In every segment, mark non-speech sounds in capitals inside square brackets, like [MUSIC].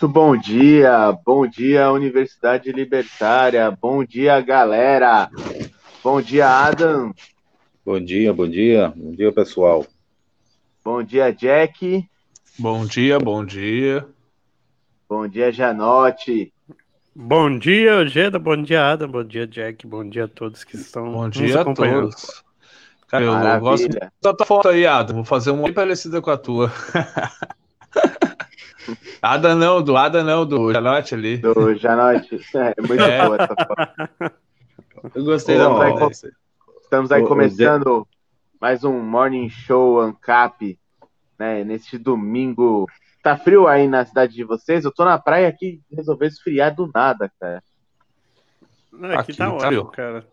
Muito bom dia, bom dia Universidade Libertária, bom dia galera, bom dia Adam. Bom dia, bom dia, bom dia pessoal. Bom dia Jack. Bom dia, bom dia. Bom dia Janote. Bom dia Ojeda, bom dia Adam, bom dia Jack, bom dia a todos que estão Bom dia a todos. Cara, eu Maravilha. gosto da tua foto aí, Adam. Vou fazer uma bem parecida com a tua. [LAUGHS] Ada não, do Ada não, do Janote ali. Do Janote. É muito É. boa essa foto. Eu gostei da foto. com- desse. Estamos aí ô, começando mais um Morning Show Ancap, né? Neste domingo. Tá frio aí na cidade de vocês? Eu tô na praia aqui resolveu esfriar do nada, cara. Não, aqui, Aqui tá tá ótimo, frio. cara.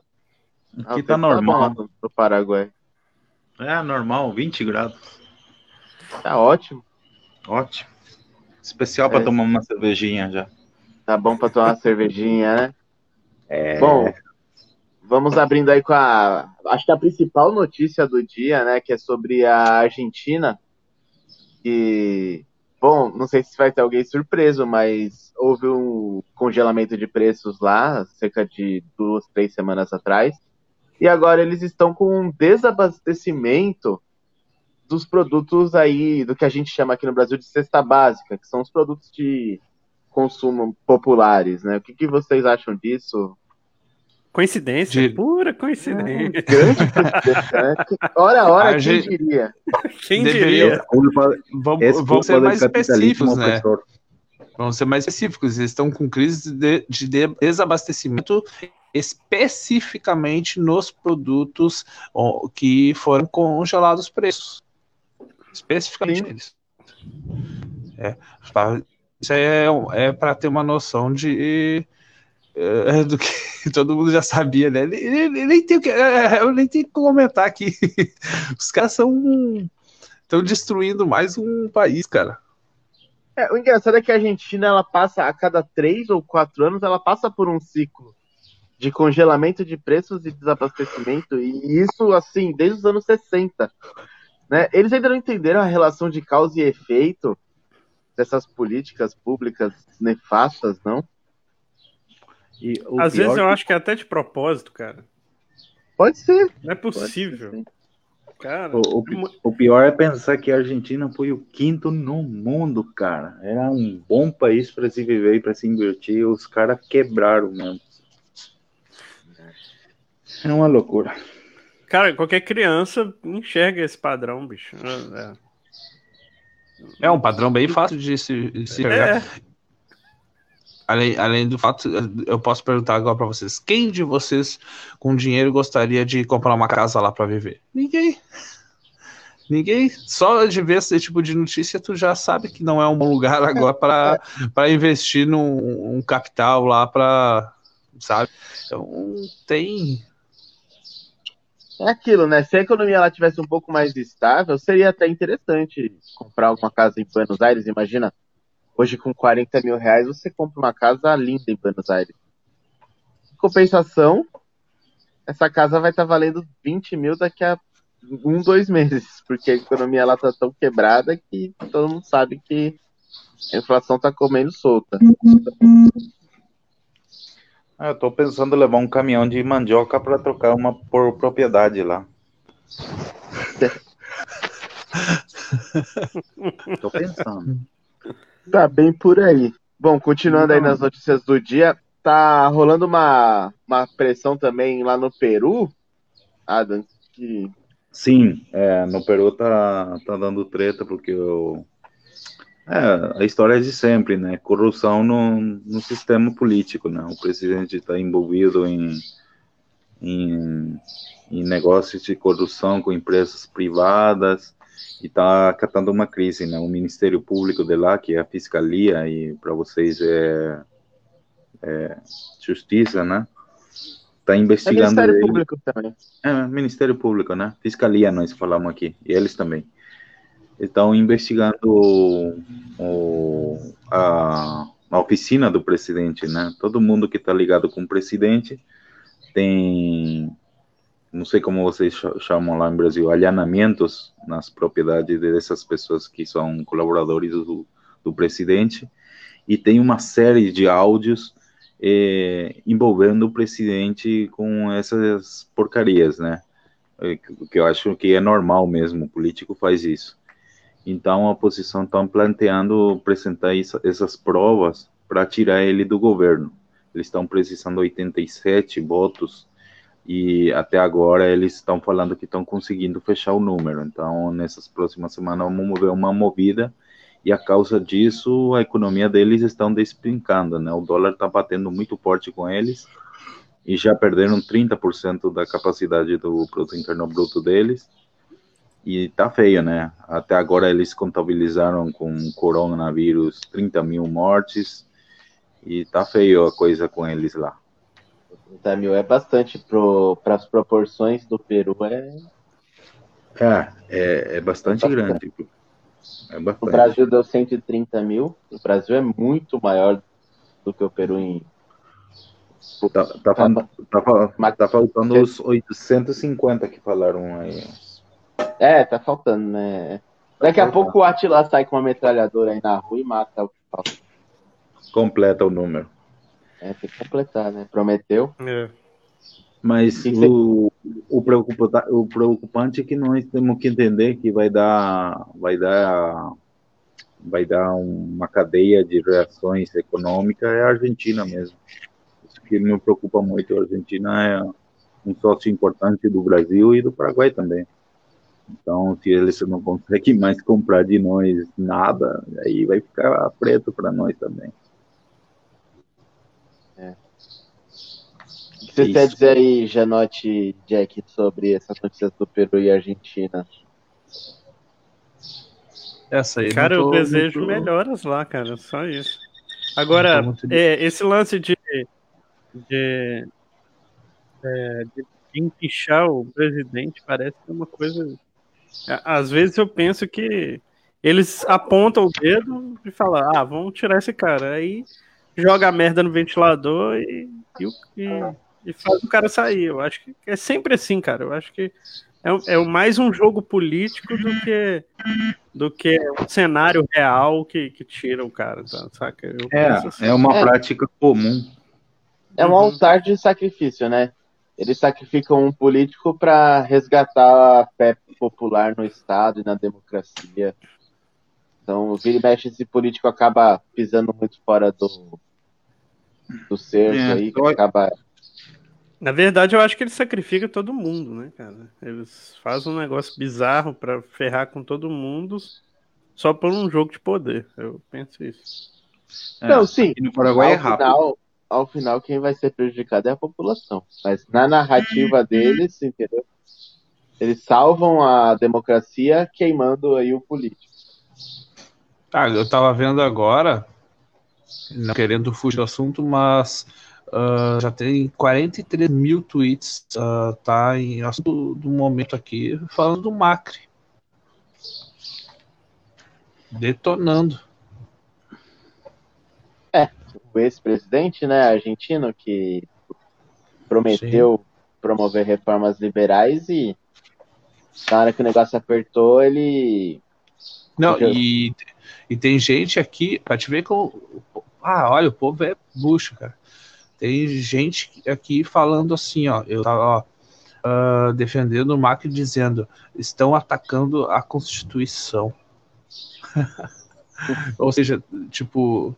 Ah, Aqui o tá tempo normal. bom no Paraguai. É normal, 20 graus. Tá ótimo. Ótimo. Especial para É. tomar uma cervejinha já. Tá bom pra tomar uma cervejinha, né? É. Bom, vamos abrindo aí com a. Acho que a principal notícia do dia, né? Que é sobre a Argentina. Que. Bom, não sei se vai ter alguém surpreso, mas houve um congelamento de preços lá, cerca de duas, três semanas atrás. E agora eles estão com um desabastecimento dos produtos aí, do que a gente chama aqui no Brasil de cesta básica, que são os produtos de consumo populares, né? O que, que vocês acham disso? Coincidência, De- pura coincidência. Grande coincidência, né? Hora a hora, A quem gente- diria? Quem diria? Vamos, é vamos ser mais específicos, né? opressor. Vamos ser mais específicos. Eles estão com crise de, de desabastecimento especificamente nos produtos que foram congelados os preços. Especificamente Sim. neles. É, pra- isso aí é, é para ter uma noção de é, do que [LAUGHS] todo mundo já sabia, né? Nem- nem- nem tem o que- é, eu nem tenho que comentar aqui. [LAUGHS] Os caras são estão destruindo mais um país, cara. É, o engraçado é que a Argentina, ela passa a cada três ou quatro anos, ela passa por um ciclo de congelamento de preços e desabastecimento, e isso, assim, desde os anos 60. Né? Eles ainda não entenderam a relação de causa e efeito dessas políticas públicas nefastas, não? E o Às vezes eu que- acho que é até de propósito, cara. Pode ser. Não é ser, possível. Cara, O, o- o pior é pensar que a Argentina foi o quinto no mundo, cara. Era um bom país para se viver e para se invertir. Os caras quebraram mesmo. É uma loucura. Cara, qualquer criança enxerga esse padrão, bicho. É. É um padrão bem fácil de se, de se enxergar. É, Além, além do fato, eu posso perguntar agora pra vocês: quem de vocês com dinheiro gostaria de comprar uma casa lá pra viver? Ninguém. Ninguém. Só de ver esse tipo de notícia, tu já sabe que não é um bom lugar agora pra para investir num um capital lá pra. Sabe? Então, tem. É aquilo, né? Se a economia ela tivesse um pouco mais estável, seria até interessante comprar uma casa em Buenos Aires. Imagina, hoje com 40 mil reais você compra uma casa linda em Buenos Aires. Em compensação, essa casa vai estar valendo 20 mil daqui a um, dois meses, [LAUGHS] porque a economia ela tá tão quebrada que todo mundo sabe que a inflação tá comendo solta. Ah, eu tô pensando em levar um caminhão de mandioca para trocar uma por propriedade lá. [LAUGHS] tô pensando. Tá bem por aí. Bom, continuando aí nas notícias do dia, tá rolando uma, uma pressão também lá no Peru, Adam, que Sim, é, no Peru tá, tá dando treta porque o, é, a história é de sempre, né? Corrupção no, no sistema político, né? O presidente está envolvido em, em, em negócios de corrupção com empresas privadas e está catando uma crise, né? O Ministério Público de lá, que é a Fiscalia, e para vocês é, é Justiça, né? Está é investigando Ministério ele. Público também. É, Ministério Público, né? Fiscalia, nós falamos aqui, e eles também. Estão investigando o, a, a oficina do presidente, né? Todo mundo que está ligado com o presidente tem, não sei como vocês cha- chamam lá no Brasil, alhanamentos nas propriedades dessas pessoas que são colaboradores do, do presidente, e tem uma série de áudios é, envolvendo o presidente com essas porcarias, né? É, que eu acho que é normal mesmo, o político faz isso. Então a oposição está planteando apresentar isso, essas provas para tirar ele do governo. Eles estão precisando 87 votos e até agora eles estão falando que estão conseguindo fechar o número. Então nessas próximas semanas vamos ver uma movida e a causa disso a economia deles estão despencando, né? O dólar está batendo muito forte com eles e já perderam 30% da capacidade do produto interno bruto deles. E tá feio, né? Até agora eles contabilizaram com coronavírus 30 mil mortes e tá feio a coisa com eles lá. 30 mil é bastante para as proporções do Peru, é... É, é, é bastante grande. É bastante. O Brasil deu 130 mil. O Brasil é muito maior do que o Peru em. Tá, tá, tá, tá faltando os 850 que falaram aí. É, tá faltando, né? Daqui a pouco o Atila sai com uma metralhadora aí na rua e mata o que falta. Completa o número. É, tem que completar, né? Prometeu. É. Mas o, o, preocupante, o preocupante é que nós temos que entender que vai dar, vai dar, vai dar uma cadeia de reações econômicas é a Argentina mesmo. Isso que me preocupa muito. A Argentina é um sócio importante do Brasil e do Paraguai também. Então, se eles não conseguem [LAUGHS] mais comprar de nós nada, aí vai ficar preto para nós também. você Isso. quer dizer aí, Janote Jack, sobre essas notícias do Peru e Argentina? Essa aí cara, eu desejo muito... melhoras lá, cara, só isso. Agora, é, esse lance de, de, é, de empichar o presidente parece que é uma coisa. Às vezes eu penso que eles apontam o dedo e falam, ah, vamos tirar esse cara. Aí joga a merda no ventilador e, e, e e faz o cara sair. Eu acho que é sempre assim, cara. Eu acho que é, é mais um jogo político do que do que um cenário real que, que tira o cara, tá? saca? Eu é, assim. é uma é. prática comum. É um uhum. altar de sacrifício, né? Eles sacrificam um político para resgatar a fé popular no Estado e na democracia. Então, vira e mexe, esse político acaba pisando muito fora do, do cerco é, aí, que acaba na verdade, eu acho que ele sacrifica todo mundo, né, cara? Eles fazem um negócio bizarro para ferrar com todo mundo só por um jogo de poder. Eu penso isso. É, Não, sim. No Paraguai é rápido. Final, ao final, quem vai ser prejudicado é a população. Mas na narrativa deles, entendeu? Eles salvam a democracia queimando aí o político. Ah, eu tava vendo agora, não querendo fugir do assunto, mas Uh, já tem 43 mil tweets, uh, tá em do, do momento aqui, falando do Macri. Detonando. O ex-presidente, né, argentino, que prometeu Sim. promover reformas liberais e na hora que o negócio apertou, ele. Não, e, e tem gente aqui, pra te ver como. Ah, olha, o povo é bucho, cara. Tem gente aqui falando assim, ó, eu tava uh, defendendo o Macri dizendo, estão atacando a Constituição. [LAUGHS] Ou seja, tipo,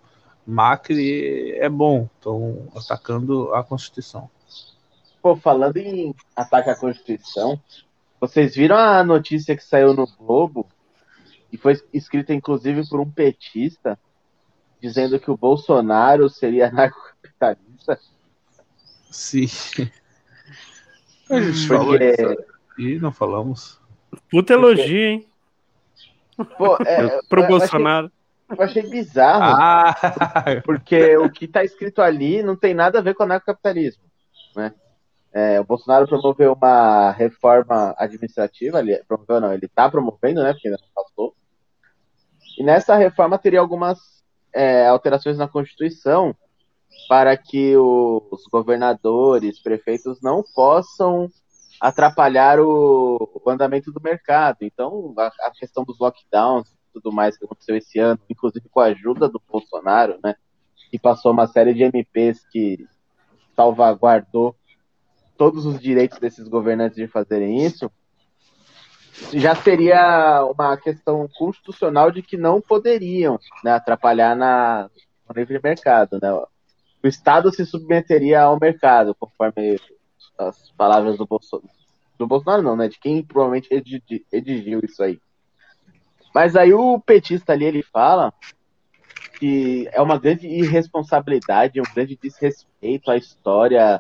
Macri é bom, estão atacando a Constituição. Pô, falando em ataque à Constituição, vocês viram a notícia que saiu no Globo e foi escrita inclusive por um petista dizendo que o Bolsonaro seria narcocapitalista Sim. [LAUGHS] A gente falou isso. E não falamos. Puta elogio, hein? Pô, é, [LAUGHS] Pro Bolsonaro. Eu achei, bizarro. Ah. Porque o que está escrito ali não tem nada a ver com o anarcocapitalismo. Né? É, o Bolsonaro promoveu uma reforma administrativa, ele promoveu não, ele está promovendo, né? Porque ainda não passou. E nessa reforma teria algumas é, alterações na Constituição para que os governadores, prefeitos não possam atrapalhar o, o andamento do mercado. Então, a, a, questão dos lockdowns tudo mais que aconteceu esse ano, inclusive com a ajuda do Bolsonaro, né? Que passou uma série de MPs que salvaguardou todos os direitos desses governantes de fazerem isso, já seria uma questão constitucional de que não poderiam né, atrapalhar na, no livre mercado. Né? O Estado se submeteria ao mercado, conforme as palavras do Bolsonaro. Do Bolsonaro não, né? De quem provavelmente redigiu isso aí. Mas aí o petista ali, ele fala que é uma grande irresponsabilidade, um grande desrespeito à história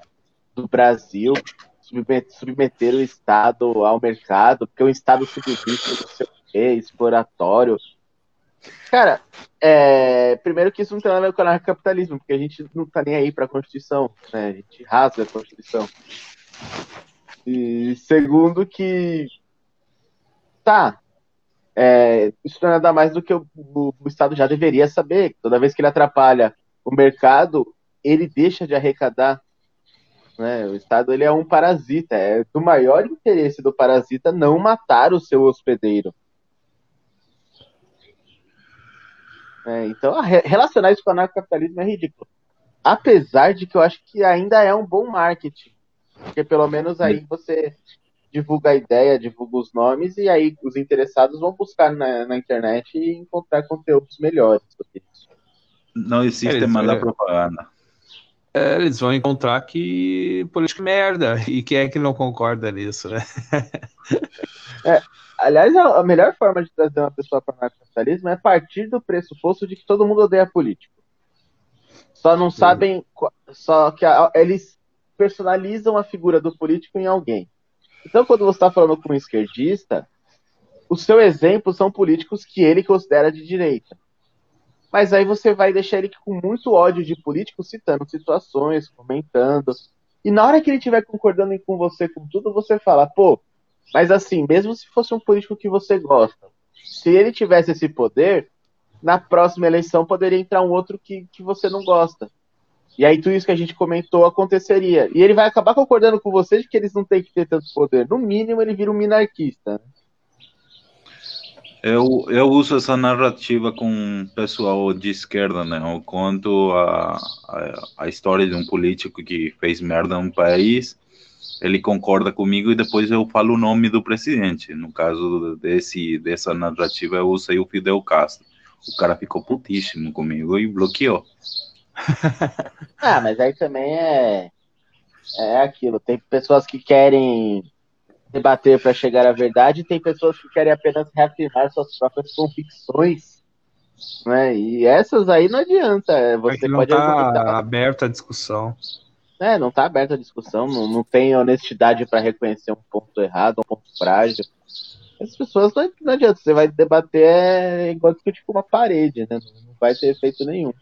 do Brasil submeter o Estado ao mercado, porque o Estado submite não sei quê, exploratório. Cara, é, primeiro que isso não tem nada a ver com o capitalismo, porque a gente não tá nem aí pra Constituição, né? A gente rasga a Constituição. E segundo que tá, é, isso não é nada mais do que o, o, o Estado já deveria saber. Toda vez que ele atrapalha o mercado, ele deixa de arrecadar né? O Estado ele é um parasita, é do maior interesse do parasita não matar o seu hospedeiro. É, então, relacionar isso com o anarcocapitalismo é ridículo. Apesar de que eu acho que ainda é um bom marketing. Porque pelo menos aí você divulga a ideia, divulga os nomes, e aí os interessados vão buscar na, na internet e encontrar conteúdos melhores sobre isso. Não existe é, mais é... propaganda. É, eles vão encontrar que política é merda. [LAUGHS] E quem é que não concorda nisso, né? [LAUGHS] é, aliás, a melhor forma de trazer uma pessoa para o capitalismo é partir do pressuposto de que todo mundo odeia político. Só não sabem. Só que a, eles personalizam a figura do político em alguém. Então, quando você está falando com um esquerdista, o seu exemplo são políticos que ele considera de direita mas aí você vai deixar ele com muito ódio de político, citando situações, comentando. E na hora que ele estiver concordando com você com tudo, você fala, pô, mas assim, mesmo se fosse um político que você gosta, se ele tivesse esse poder, na próxima eleição poderia entrar um outro que, que você não gosta. E aí tudo isso que a gente comentou aconteceria. E ele vai acabar concordando com você de que eles não têm que ter tanto poder. No mínimo, ele vira um minarquista. Né? Eu, eu uso essa narrativa com o pessoal de esquerda, né? Eu conto a, a, a história de um político que fez merda no país, ele concorda comigo e depois eu falo o nome do presidente. No caso desse, dessa narrativa, eu usei o Fidel Castro. O cara ficou putíssimo comigo e bloqueou. [LAUGHS] ah, mas aí também é, é aquilo. Tem pessoas que querem debater para chegar à verdade, tem pessoas que querem apenas reafirmar suas próprias convicções. Né? E essas aí não adianta. É, você é não pode tá aberta a discussão. É, não está aberta a discussão, não, não tem honestidade para reconhecer um ponto errado, um ponto frágil. As pessoas não, não adianta, você vai debater é, igual que tipo uma parede, né? Não vai ter efeito nenhum.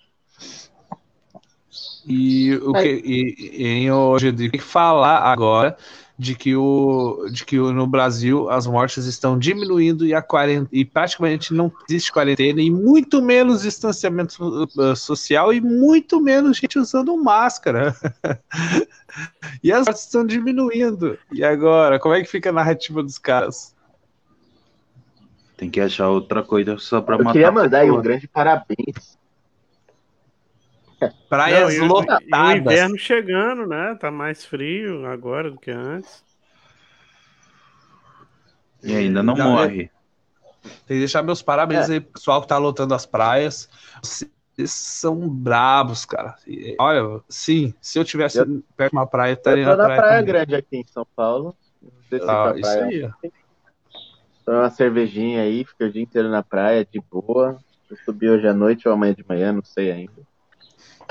E o que e, e, hoje de que falar agora de que, o, de que o, no Brasil as mortes estão diminuindo e, a e praticamente não existe quarentena e muito menos distanciamento uh, social e muito menos gente usando máscara. [LAUGHS] e as mortes estão diminuindo. E agora, como é que fica a narrativa dos caras? Tem que achar outra coisa só para matar. Eu queria mandar aí um grande parabéns [LAUGHS] Praias Não, lotadas. E o inverno chegando, né? Tá mais frio agora do que antes. E ainda não, morre. Tem que deixar meus parabéns é. aí, pessoal que tá lotando as praias. Vocês são brabos, cara. olha, sim, se eu tivesse eu, perto de uma praia, estaria eu tô na praia, praia grande aqui em São Paulo. Ah, isso aí. Tô uma cervejinha aí, fiquei o dia inteiro na praia, de boa. Eu subi hoje à noite ou amanhã de manhã, não sei ainda.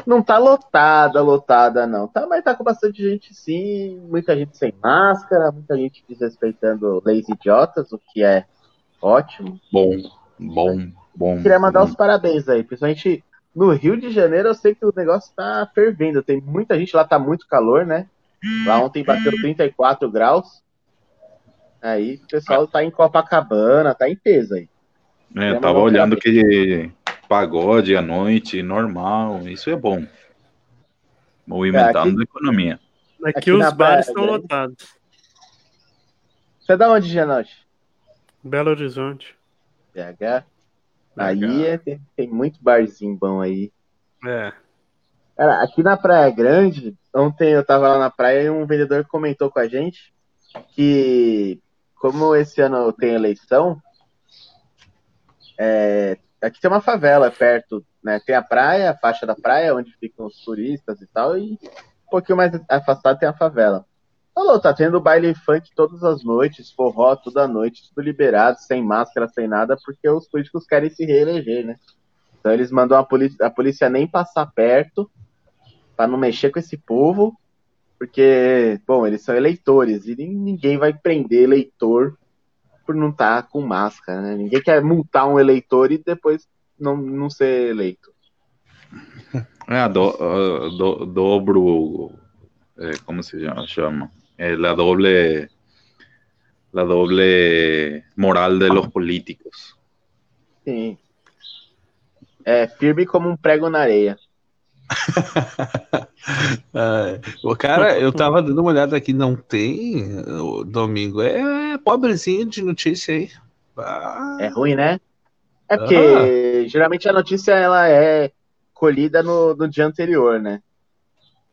Não tá lotada, lotada, não. Tá, mas tá com bastante gente sim, muita gente sem máscara, muita gente desrespeitando leis idiotas, o que é ótimo. Bom, bom, bom. Queria mandar bom. os parabéns aí, principalmente no Rio de Janeiro, eu sei que o negócio tá fervendo. Tem muita gente lá, tá muito calor, né? Lá ontem bateu 34 graus. Aí o pessoal tá em Copacabana, tá em peso aí. É, tava olhando que pagode à noite, normal, isso é bom. Movimentando é, aqui, a economia. Aqui, aqui os bares estão lotados. Você é da onde, Genote? Belo Horizonte. BH? Aí é, tem, tem muito barzinho bom aí. É. Cara, aqui na Praia Grande, ontem eu tava lá na praia e um vendedor comentou com a gente que, como esse ano tem eleição, é, aqui tem uma favela perto, né? Tem a praia, a faixa da praia, onde ficam os turistas e tal, e um pouquinho mais afastado tem a favela. Falou, tá tendo baile funk todas as noites, forró toda noite, tudo liberado, sem máscara, sem nada, porque os políticos querem se reeleger, né? Então eles mandam a polícia, a polícia nem passar perto para não mexer com esse povo, porque, bom, eles são eleitores e ninguém vai prender eleitor por não estar tá com máscara, né? Ninguém quer multar um eleitor e depois não, não ser eleito. É, do, do, dobro, é, como se chama? eh, la doble la doble moral de los políticos. Sim. É firme como um prego na areia. [LAUGHS] o cara, eu tava dando uma olhada aqui, não tem. O domingo é pobrezinho de notícia aí. Ah. É ruim, né? É porque ah. geralmente a notícia ela é colhida no, no dia anterior, né?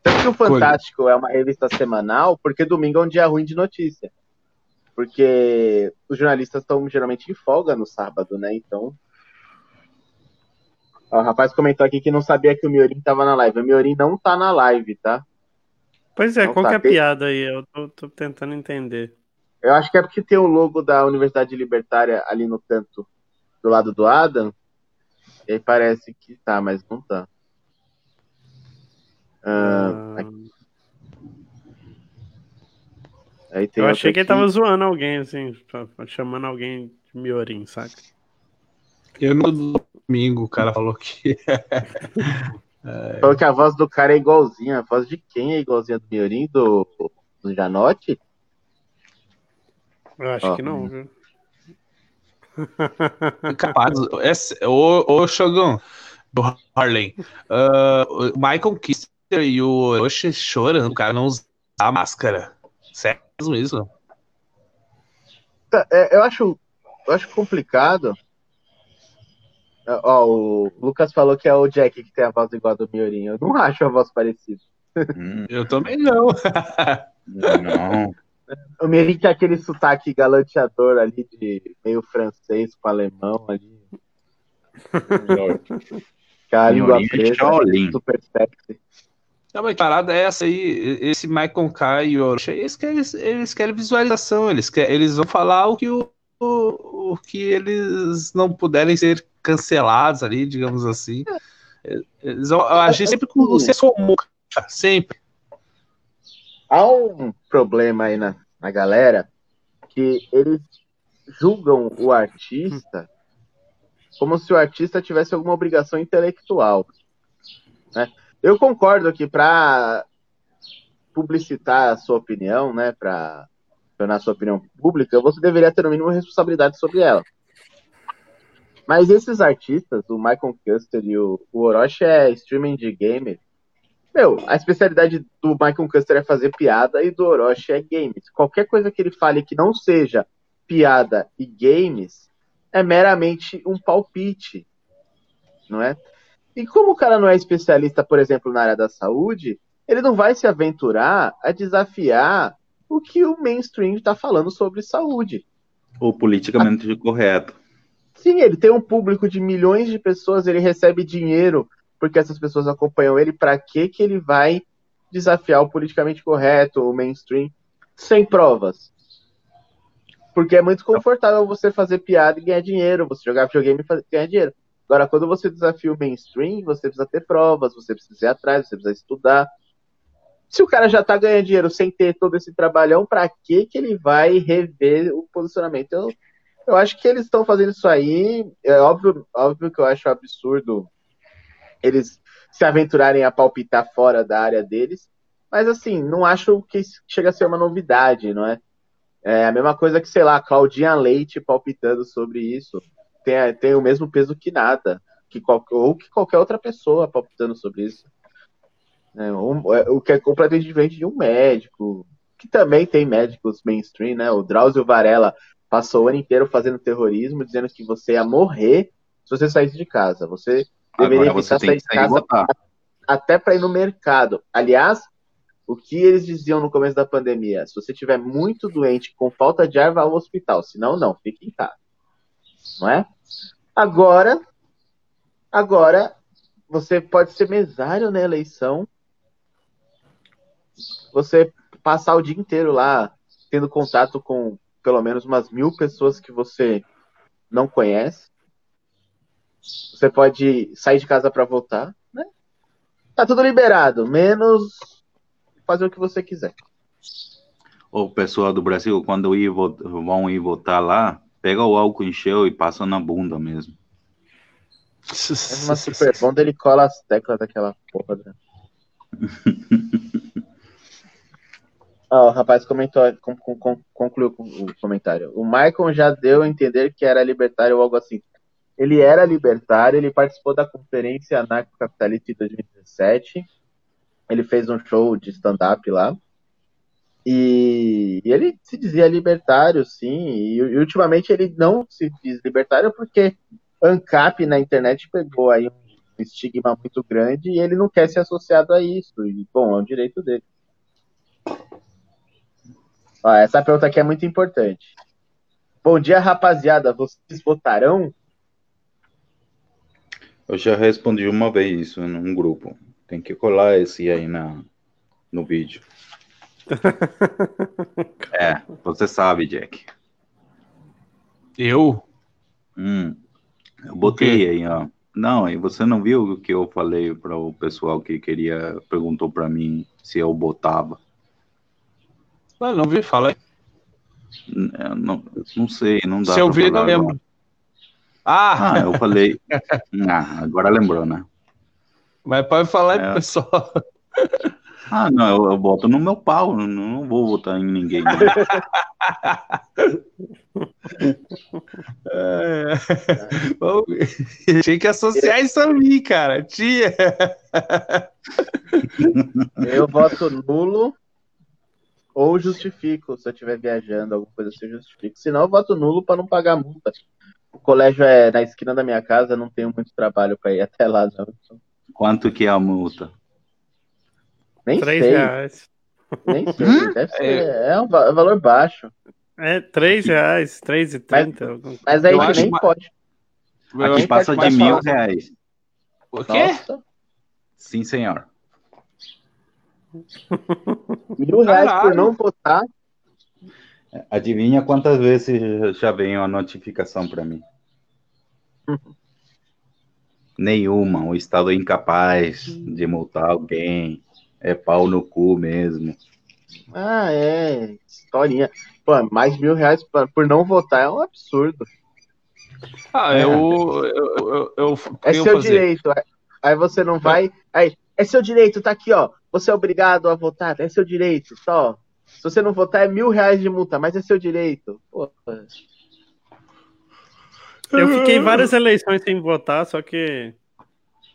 Tanto que o Fantástico é uma revista semanal, porque domingo é um dia ruim de notícia. Porque os jornalistas estão geralmente em folga no sábado, né? Então. Ó, o rapaz comentou aqui que não sabia que o Miorim tava na live. O Miorim não tá na live, tá? Pois é, não qual tá. que é a piada aí? Eu tô, tô, tentando entender. Eu acho que é porque tem o logo da Universidade Libertária ali no canto do lado do Adam. E aí parece que tá, mas não tá. Uh, aí eu achei que ele tava zoando alguém, assim, chamando alguém de Miorim, saca? Eu no domingo o cara falou que. [LAUGHS] é... Falou que a voz do cara é igualzinha. A voz de quem é igualzinha do Miorim? Do, do Janote? Eu acho oh. que não, viu? Capaz. Esse, o, o Shogun do Harlem. Uh, Michael Kister e o Orochi chorando, o cara não usar máscara. Sério mesmo isso? É, eu acho, eu acho complicado. Ó, o Lucas falou que é o Jack que tem a voz igual a do Miorinho. Eu não acho a voz parecida. Hum, eu também não. não. O Miorinho tem aquele sotaque galanteador ali de meio francês com alemão ali. Cara, língua preta, super sexy. Não, mas a parada é essa aí, esse Michael Kai e o Orochi, eles querem, eles querem visualização, eles, querem, eles vão falar o que, o, o, o, que eles não puderem ser cancelados ali, digamos assim. Eles vão agir sempre com o senso comum, sempre. Há um problema aí na, na galera que eles julgam o artista como se o artista tivesse alguma obrigação intelectual. Né? Eu concordo que para publicitar a sua opinião, né, para tornar a sua opinião pública, você deveria ter no mínimo responsabilidade sobre ela. Mas esses artistas, o Michael Custer e o, o Orochi é streaming de gamer. Meu, a especialidade do Michael Custer é fazer piada e do Orochi é games. Qualquer coisa que ele fale que não seja piada e games é meramente um palpite, não é? E como o cara não é especialista, por exemplo, na área da saúde, ele não vai se aventurar a desafiar o que o mainstream está falando sobre saúde. O politicamente a... correto. Sim, ele tem um público de milhões de pessoas, ele recebe dinheiro porque essas pessoas acompanham ele. Para que que ele vai desafiar o politicamente correto, o mainstream, sem provas? Porque é muito confortável você fazer piada e ganhar dinheiro, você jogar videogame e ganhar dinheiro. Agora, quando você desafia o mainstream, você precisa ter provas, você precisa ir atrás, você precisa estudar. Se o cara já tá ganhando dinheiro sem ter todo esse trabalhão, para que que ele vai rever o posicionamento? Eu, eu acho que eles estão fazendo isso aí. É óbvio, óbvio que eu acho absurdo eles se aventurarem a palpitar fora da área deles, mas assim, não acho que chega a ser uma novidade, não é? É a mesma coisa que, sei lá, Claudinha Leite palpitando sobre isso tem, tem o mesmo peso que nada, que qual, ou que qualquer outra pessoa palpitando sobre isso. É, um, é, o que é completamente diferente de um médico, que também tem médicos mainstream, né? O Drauzio Varela passou o ano inteiro fazendo terrorismo, dizendo que você ia morrer se você saísse de casa. Você deveria Agora evitar sair de casa até para ir no mercado. Aliás, o que eles diziam no começo da pandemia? Se você tiver muito doente, com falta de ar, vá ao hospital. Se não, não, fique em casa. Não é? Agora, agora, você pode ser mesário na eleição. Você passar o dia inteiro lá tendo contato com pelo menos umas mil pessoas que você não conhece. Você pode sair de casa para votar, né? Tá tudo liberado, menos fazer o que você quiser. O pessoal do Brasil, quando ir, vão ir votar lá, pega o álcool em gel e passa na bunda mesmo. É uma super bunda, ele cola as teclas daquela porra. [LAUGHS] Oh, o rapaz comentou, concluiu o comentário. O Michael já deu a entender que era libertário ou algo assim. Ele era libertário, ele participou da conferência anarcocapitalista de 2017. Ele fez um show de stand-up lá. E, e, ele se dizia libertário, sim. E, e, ultimamente ele não se diz libertário porque ANCAP na internet pegou aí um estigma muito grande e ele não quer ser associado a isso. E, bom, é um direito dele. Ó, essa pergunta aqui é muito importante. Bom dia, rapaziada. Vocês votarão? Eu já respondi uma vez isso num grupo. Tem que colar esse aí na, no vídeo. [LAUGHS] é, você sabe, Jack. Eu? Hum, eu botei aí, ó. Não, e você não viu o que eu falei para o pessoal que queria, perguntou para mim se eu botava. Não, não vi, fala aí. É, não, não sei, não dá Se eu vi, não lembro. Ah! ah, eu falei. [LAUGHS] ah, agora lembrou, né? Mas pode falar aí é. pessoal. [LAUGHS] Ah, não, eu, eu boto no meu pau, não, não vou votar em ninguém. Né? [LAUGHS] é. Tinha que associar isso a mim, cara. Tia. Eu voto nulo ou justifico, se eu estiver viajando, alguma coisa assim, eu justifico. Senão eu voto nulo para não pagar multa. O colégio é na esquina da minha casa, não tenho muito trabalho para ir [LAUGHS] até lá. Não. Quanto que é a multa? Nem Três sei. reais. Nem sei, deve [LAUGHS] ser, é, é um valor baixo. É, três reais, três e trinta. Mas, mas aí nem mais... pode. Aqui passa de mil reais. O quê? Nossa. Sim, senhor. Mil reais Caralho. por não votar. Adivinha quantas vezes já veio a notificação para mim? Nenhuma. O Estado é incapaz de multar alguém. É pau no cu mesmo. Ah, é. Historinha. Pô, mais mil reais por não votar é um absurdo. Ah, é. eu, eu, eu, eu, É seu fazer. direito. Aí você não vai. Aí, é seu direito, tá aqui, ó. Você é obrigado a votar, é seu direito, só. Se você não votar, é mil reais de multa, mas é seu direito. Pô. Eu fiquei várias eleições sem votar, só que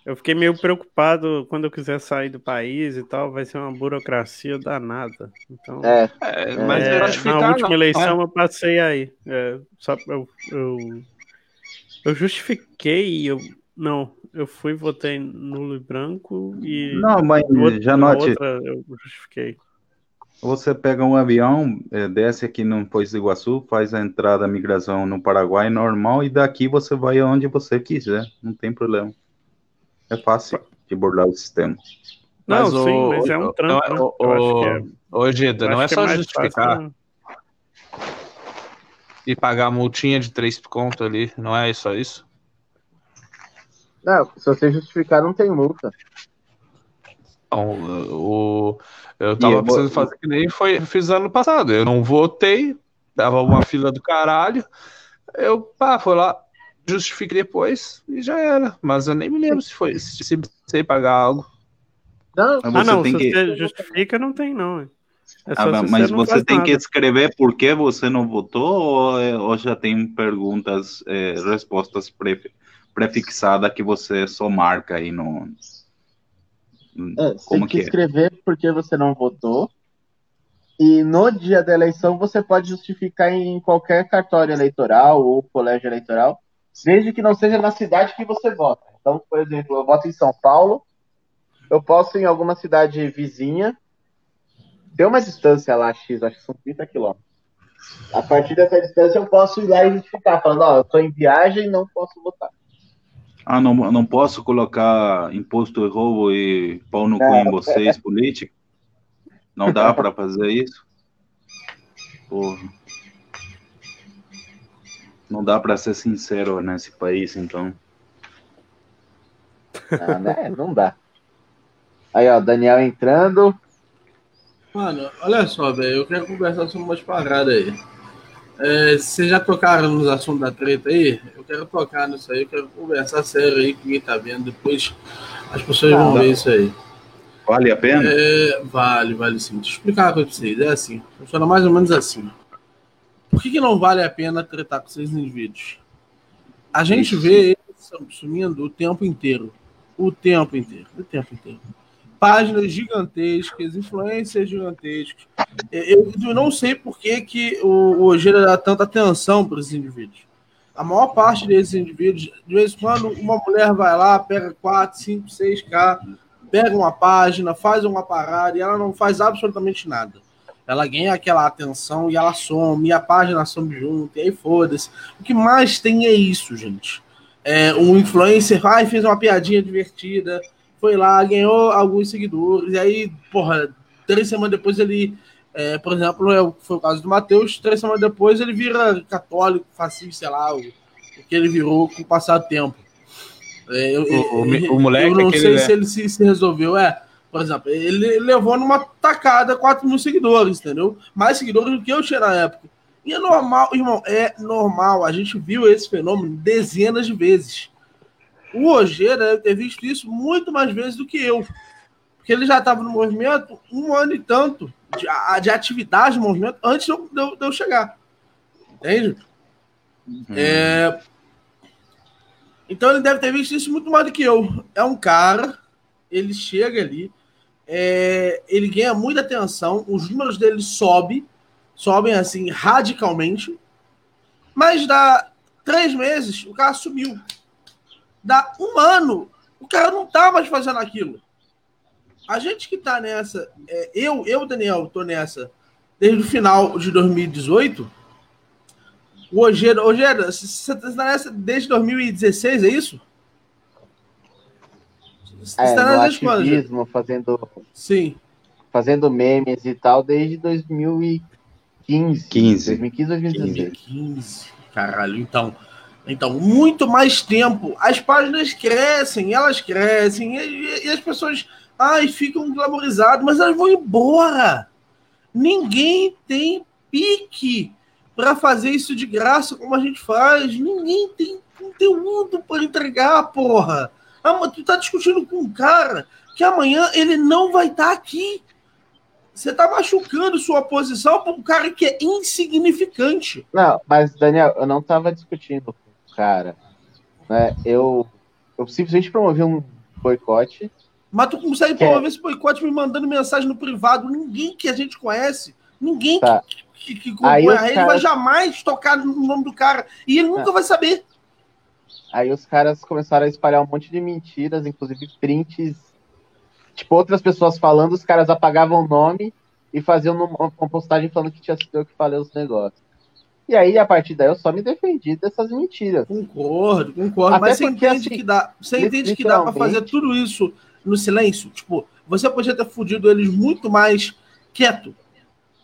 eu fiquei meio preocupado quando eu quiser sair do país e tal, vai ser uma burocracia danada. Então, é, é mas é, na última não, eleição é. eu passei aí. É, só eu, eu, eu justifiquei, eu não, eu fui, votei nulo e branco e. Não, mas outra, já note. Outra eu justifiquei. Você pega um avião, é, desce aqui no Foz do Iguaçu, faz a entrada, a migração no Paraguai normal e daqui você vai aonde você quiser, não tem problema. É fácil de bordar o sistema. Não, mas sim, o, mas é um trampo. Não, é, o, o, Geda, não é só é justificar. Fácil, e pagar a multinha de três conto ali, não é só isso? Não, se você justificar, não tem multa. Não, o, eu tava precisando fazer que nem foi, fiz ano passado. Eu não votei, tava uma fila do caralho. Eu, pá, foi lá, justifiquei depois e já era. Mas eu nem me lembro se foi se, se precisei pagar algo. Não, ah, não, se que... você justifica, não tem, não. É ah, mas você, você tem nada. que escrever por que você não votou ou, é, ou já tem perguntas, eh, respostas pre, prefixada que você só marca aí no. É, Como tem que, que escrever é? porque você não votou. E no dia da eleição você pode justificar em qualquer cartório eleitoral ou colégio eleitoral desde que não seja na cidade que você vota. Então, por exemplo, eu voto em São Paulo, eu posso ir em alguma cidade vizinha, tem uma distância lá, X, acho que são 30 quilômetros. A partir dessa distância eu posso ir lá e identificar, falando, ó, eu estou em viagem e não posso votar. Ah, não, não posso colocar imposto de roubo e pau no cu em vocês, políticos? Não dá para fazer isso? Porra. Não dá para ser sincero nesse país, então. Ah, né? Não dá. Aí, ó, Daniel entrando. Mano, olha só, velho. Eu quero conversar sobre umas paradas aí. É, vocês já tocaram nos assuntos da treta aí? Eu quero tocar nisso aí, eu quero conversar sério aí com quem tá vendo. Depois as pessoas vão ver isso aí. Vale a pena? É, vale, vale sim. Deixa eu explicar uma coisa pra vocês. É assim, funciona mais ou menos assim. Por que, que não vale a pena tretar com esses indivíduos? A gente isso. vê eles sumindo o tempo inteiro. O tempo inteiro. O tempo inteiro páginas gigantescas, influências gigantescas. Eu, eu não sei por que, que o, o dá tanta atenção para esses indivíduos. A maior parte desses indivíduos, de vez em quando, uma mulher vai lá, pega 4, 5, 6K, pega uma página, faz uma parada e ela não faz absolutamente nada. Ela ganha aquela atenção e ela some, e a página some junto, e aí foda-se. O que mais tem é isso, gente. É, um influencer vai fez uma piadinha divertida, foi lá, ganhou alguns seguidores, e aí, porra, três semanas depois ele, é, por exemplo, é, foi o caso do Matheus, três semanas depois ele vira católico, fascista, sei lá, o, o, que ele virou com o passar do tempo. É, eu, o, o, o, moleque. Eu não sei ele se é. ele se, se, resolveu. É, por exemplo, ele levou numa tacada 4 mil seguidores, entendeu? Mais seguidores do que eu tinha na época. E é normal, irmão, é normal. A gente viu esse fenômeno dezenas de vezes. O Ojeda deve ter visto isso muito mais vezes do que eu. Porque ele já estava no movimento um ano e tanto de, de atividade no movimento antes de eu, de eu chegar. Entende? Hum. É... Então ele deve ter visto isso muito mais do que eu. É um cara, ele chega ali, é... ele ganha muita atenção, os números dele sobem, sobem assim radicalmente, mas dá três meses o cara sumiu dá um ano, o cara não tá mais fazendo aquilo. A gente que tá nessa, é, eu, eu, Daniel, tô nessa desde o final de 2018. O Ojeda, Ojeda, você tá nessa desde 2016, é isso? Você é, tá no ativismo, fazendo, Sim. fazendo memes e tal, desde 2015. 15. 2015, 2016. 2015. Caralho, então, então, muito mais tempo. As páginas crescem, elas crescem, e, e as pessoas ai, ficam glamorizadas, mas elas vão embora. Ninguém tem pique para fazer isso de graça como a gente faz. Ninguém tem conteúdo para entregar, porra. Ah, tu tá discutindo com um cara que amanhã ele não vai estar tá aqui. Você tá machucando sua posição para um cara que é insignificante. Não, mas Daniel, eu não tava discutindo cara, né, eu, eu simplesmente promovi um boicote. Mas tu consegue promover é... esse boicote me mandando mensagem no privado. Ninguém que a gente conhece, ninguém tá. que, que, que compõe a rede vai jamais tocar no nome do cara. E ele nunca é. vai saber. Aí os caras começaram a espalhar um monte de mentiras, inclusive prints. Tipo, outras pessoas falando, os caras apagavam o nome e faziam uma postagem falando que tinha sido eu que falei os negócios. E aí, a partir daí, eu só me defendi dessas mentiras. Concordo, concordo. Até mas você porque, entende, assim, que dá, você entende que dá para fazer tudo isso no silêncio? Tipo, você podia ter fudido eles muito mais quieto.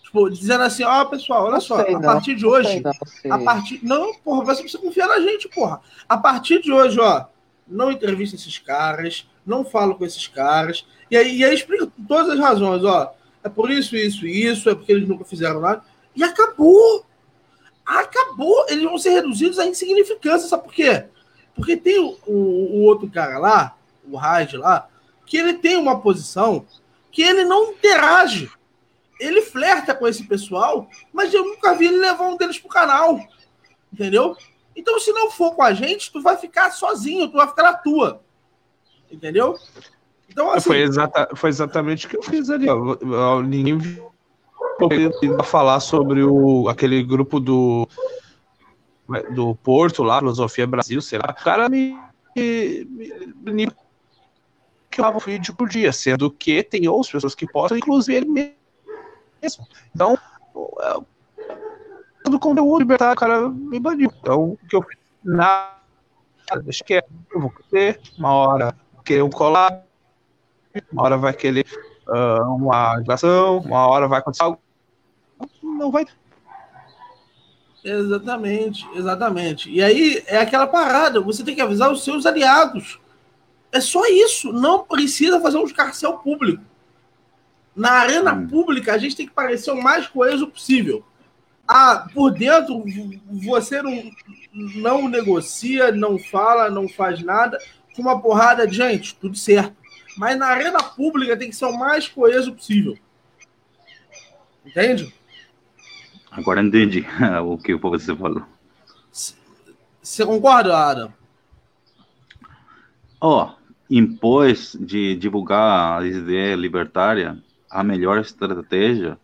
Tipo, dizendo assim, ó, oh, pessoal, olha só, sei, a partir não, de hoje. Não, a partir. Não, porra, você precisa confiar na gente, porra. A partir de hoje, ó, não entrevista esses caras, não falo com esses caras. E aí, e aí explica todas as razões, ó. É por isso, isso, isso, é porque eles nunca fizeram nada. E acabou acabou. Eles vão ser reduzidos à insignificância. Sabe por quê? Porque tem o, o, o outro cara lá, o Raj lá, que ele tem uma posição que ele não interage. Ele flerta com esse pessoal, mas eu nunca vi ele levar um deles pro canal. Entendeu? Então, se não for com a gente, tu vai ficar sozinho, tu vai ficar na tua. Entendeu? Então, assim, foi, exata, foi exatamente o que eu fiz ali. Ó. Ninguém viu a falar sobre o, aquele grupo do do Porto lá, Filosofia Brasil, sei lá, o cara me, me, me que lava um vídeo por dia, sendo que tem outras pessoas que postam, inclusive ele mesmo. Então, todo conteúdo libertário, o cara me baniu. Então, o que eu fiz? Nada, deixa que eu vou ter, uma hora querer um colar, uma hora vai querer uh, uma ligação, uma hora vai acontecer algo. Não vai. Exatamente, exatamente. E aí é aquela parada, você tem que avisar os seus aliados. É só isso, não precisa fazer um escarcel público. Na arena hum. pública, a gente tem que parecer o mais coeso possível. Ah, por dentro, você não, não negocia, não fala, não faz nada, com uma porrada de gente, tudo certo. Mas na arena pública tem que ser o mais coeso possível. Entende? Agora entendi [LAUGHS] o que você falou. Você concorda, Adam? Ó, oh, impôs de divulgar a ideia libertária, a melhor estratégia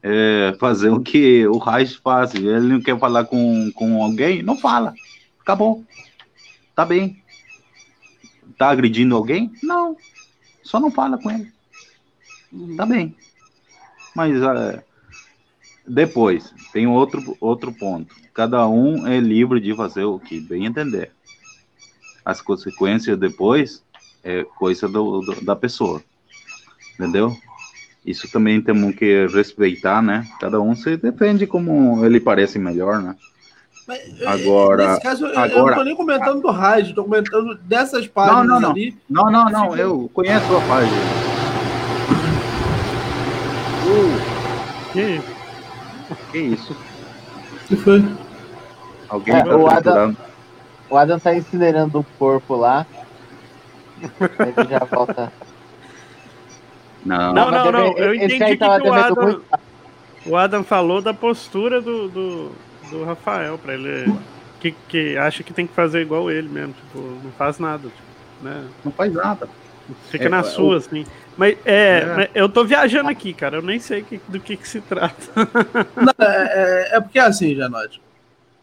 é fazer o que o Reich faz. Ele não quer falar com, com alguém? Não fala. Acabou. Tá bem. Tá agredindo alguém? Não. Só não fala com ele. Tá bem. Mas é, depois, tem outro, outro ponto. Cada um é livre de fazer o que bem entender. As consequências depois é coisa do, do, da pessoa. Entendeu? Isso também temos que respeitar, né? Cada um se defende como ele parece melhor, né? Mas, é, agora, nesse caso, eu, agora, eu não tô nem comentando do rádio, estou comentando dessas páginas não, não, não. ali. Não, não, não, eu conheço a página. Uh, que? Que isso? que foi? Alguém é, tá o, Adam, o Adam tá incinerando o corpo lá. Ele já volta. Não, não, não, não. Eu entendi que, que o, Adam, muito... o Adam falou da postura do, do, do Rafael, pra ele. Que, que acha que tem que fazer igual ele mesmo, tipo, não faz nada. Tipo, né? Não faz nada. Fica é, na sua, assim. Mas é, é, eu tô viajando aqui, cara. Eu nem sei que, do que, que se trata. [LAUGHS] Não, é, é, é, porque assim, Janote.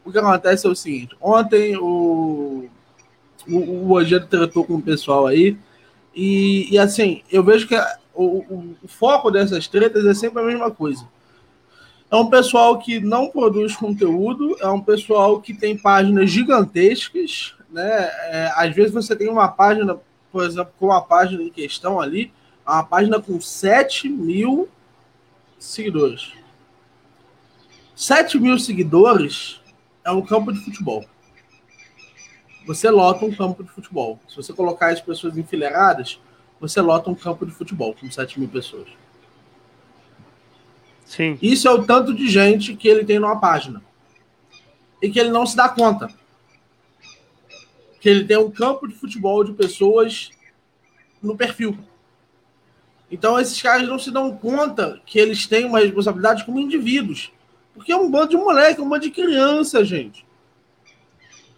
O que acontece é o seguinte: ontem o, o, o Rogério tratou com o pessoal aí. E, e assim, eu vejo que o, o, o, foco dessas tretas é sempre a mesma coisa. É um pessoal que não produz conteúdo, é um pessoal que tem páginas gigantescas, né? É, às vezes você tem uma página, por exemplo, com a página em questão ali, uma página com 7 mil seguidores. 7 mil seguidores é um campo de futebol. Você lota um campo de futebol. Se você colocar as pessoas enfileiradas, você lota um campo de futebol com 7 mil pessoas. Sim. Isso é o tanto de gente que ele tem numa página. E que ele não se dá conta. Que ele tem um campo de futebol de pessoas no perfil. Então esses caras não se dão conta que eles têm uma responsabilidade como indivíduos. Porque é um bando de moleque, é um bando de criança, gente.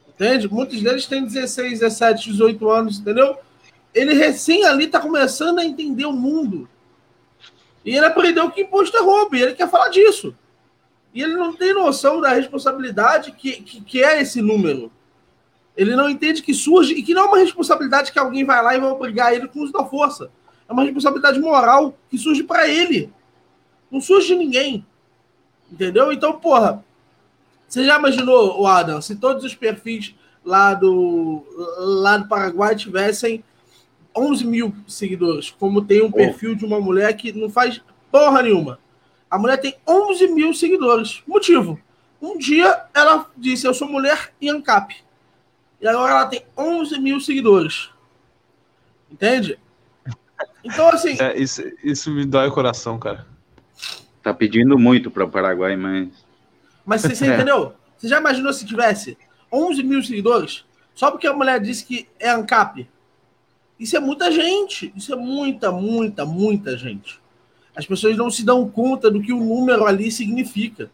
Entende? Muitos deles têm 16, 17, 18 anos, entendeu? ele recém ali está começando a entender o mundo. E ele aprendeu que imposto é roubo, e ele quer falar disso. E ele não tem noção da responsabilidade que, que, que, é esse número. Ele não entende que surge, e que não é uma responsabilidade que alguém vai lá e vai obrigar ele com o uso da força. É uma responsabilidade moral que surge para ele. Não surge de ninguém. Entendeu? Então, porra, você já imaginou, Adam, se todos os perfis lá do, lá do Paraguai tivessem 11 mil seguidores, como tem um perfil de uma mulher que não faz porra nenhuma. A mulher tem 11 mil seguidores. Motivo. Um dia ela disse: Eu sou mulher e ANCAP. E agora ela tem 11 mil seguidores. Entende? Então, assim. É, isso, isso me dói o coração, cara. Tá pedindo muito para o Paraguai, mas. Mas você, você [LAUGHS] é. entendeu? Você já imaginou se tivesse 11 mil seguidores? Só porque a mulher disse que é ANCAP? Isso é muita gente. Isso é muita, muita, muita gente. As pessoas não se dão conta do que o número ali significa.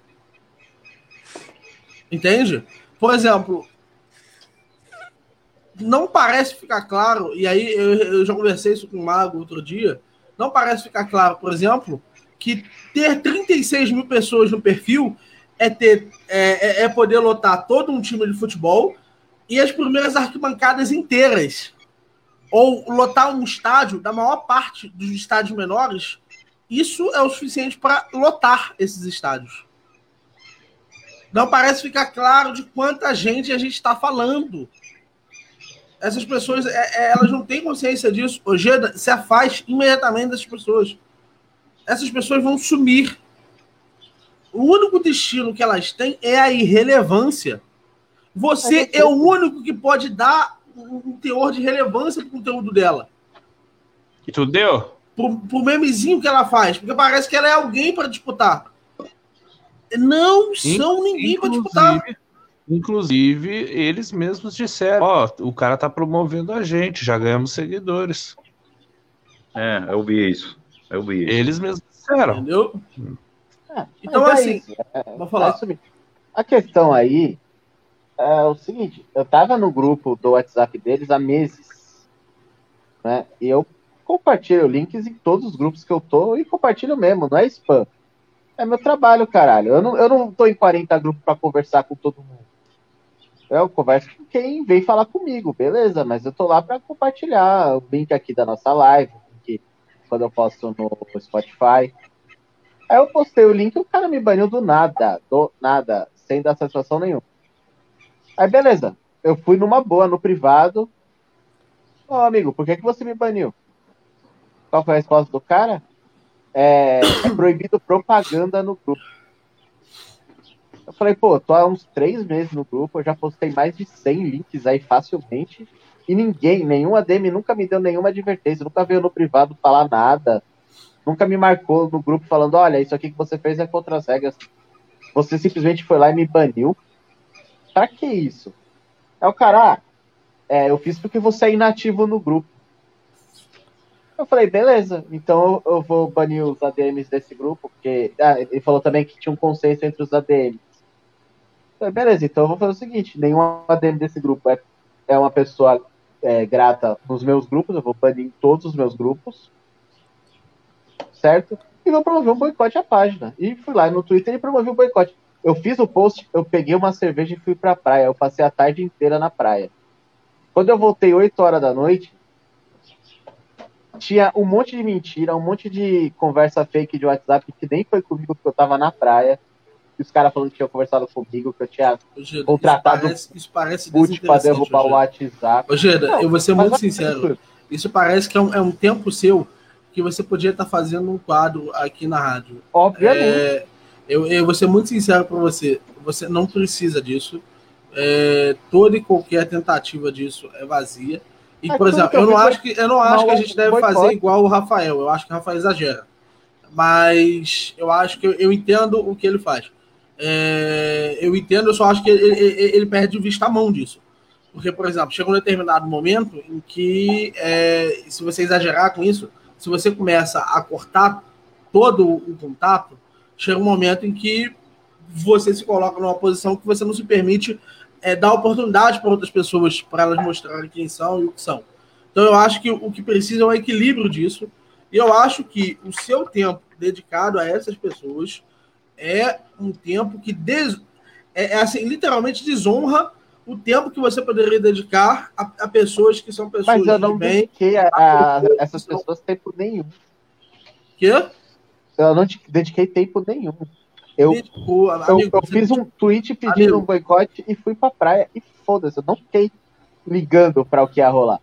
Entende? Por exemplo, não parece ficar claro, e aí eu, eu já conversei isso com o Mago outro dia, não parece ficar claro, por exemplo, que ter 36 mil pessoas no perfil é ter é, é, é poder lotar todo um time de futebol e as primeiras arquibancadas inteiras. Ou lotar um estádio da maior parte dos estádios menores, isso é o suficiente para lotar esses estádios. Não parece ficar claro de quanta gente a gente está falando. Essas pessoas, é, é, elas não têm consciência disso. Ojeda se afasta imediatamente dessas pessoas. Essas pessoas vão sumir. O único destino que elas têm é a irrelevância. Você é o único que pode dar um teor de relevância para o conteúdo dela. E tu deu? Pro, pro memezinho que ela faz, porque parece que ela é alguém para disputar. Não são ninguém para disputar. Inclusive, eles mesmos disseram: Ó, oh, o cara tá promovendo a gente, já ganhamos seguidores. É, eu vi isso. Eu vi isso. Eles mesmos disseram. Entendeu? É, então, é assim, é, vou falar. É a questão aí é o seguinte: eu tava no grupo do WhatsApp deles há meses, né? E eu compartilho links em todos os grupos que eu tô e compartilho mesmo, não é spam. É meu trabalho, caralho. Eu não, eu não tô em 40 grupos para conversar com todo mundo. Eu converso com quem vem falar comigo, beleza, mas eu tô lá para compartilhar o link aqui da nossa live, que quando eu posto no Spotify. Aí eu postei o link e o cara me baniu do nada, do nada, sem dar satisfação nenhuma. Aí beleza, eu fui numa boa, no privado. Ô amigo, por que, que você me baniu? Qual foi a resposta do cara? É, é proibido propaganda no grupo. Eu falei, pô, tô há uns três meses no grupo, eu já postei mais de 100 links aí facilmente, e ninguém, nenhum ADM nunca me deu nenhuma advertência, nunca veio no privado falar nada, nunca me marcou no grupo falando, olha, isso aqui que você fez é contra as regras. Você simplesmente foi lá e me baniu. Pra que isso? É o cara, ah, é, eu fiz porque você é inativo no grupo. Eu falei, beleza, então eu vou banir os ADMs desse grupo, porque ah, ele falou também que tinha um consenso entre os ADMs. Falei, beleza, então eu vou fazer o seguinte: nenhum ADM desse grupo é, é uma pessoa é, grata nos meus grupos, eu vou banir em todos os meus grupos, certo? E vou promover um boicote à página. E fui lá no Twitter e promovi o um boicote. Eu fiz o post, eu peguei uma cerveja e fui pra praia. Eu passei a tarde inteira na praia. Quando eu voltei 8 horas da noite, tinha um monte de mentira, um monte de conversa fake de WhatsApp que nem foi comigo porque eu tava na praia os caras falando que tinham conversado comigo, que eu tinha contratado isso parece, isso pra derrubar o WhatsApp. Ô, Geda, não, eu vou ser muito sincero. Isso parece que é um, é um, tempo seu que você podia estar tá fazendo um quadro aqui na rádio. Obviamente. É, eu, eu vou ser muito sincero para você. Você não precisa disso. É, toda e qualquer tentativa disso é vazia. E, por exemplo, eu não acho que eu não acho que a gente deve fazer igual o Rafael. Eu acho que o Rafael exagera. Mas eu acho que eu, eu entendo o que ele faz. É, eu entendo, eu só acho que ele, ele, ele, perde de vista a mão disso. Porque, por exemplo, chega um determinado momento em que, é, se você exagerar com isso, se você começa a cortar todo o contato, chega um momento em que você se coloca numa posição que você não se permite é, dar oportunidade para outras pessoas, para elas mostrarem quem são e o que são. Então, eu acho que o que precisa é um equilíbrio disso. E eu acho que o seu tempo dedicado a essas pessoas é um tempo que des... é, é, assim, literalmente desonra o tempo que você poderia dedicar a, a pessoas que são pessoas Mas eu não bem, dediquei a, a, essas pessoas tempo nenhum. Quê? Eu não dediquei tempo nenhum. Eu, Dedicou, amigo, eu, eu fiz um tweet pedindo amigo. um boicote e fui pra praia e foda-se, eu não fiquei ligando para o que ia rolar.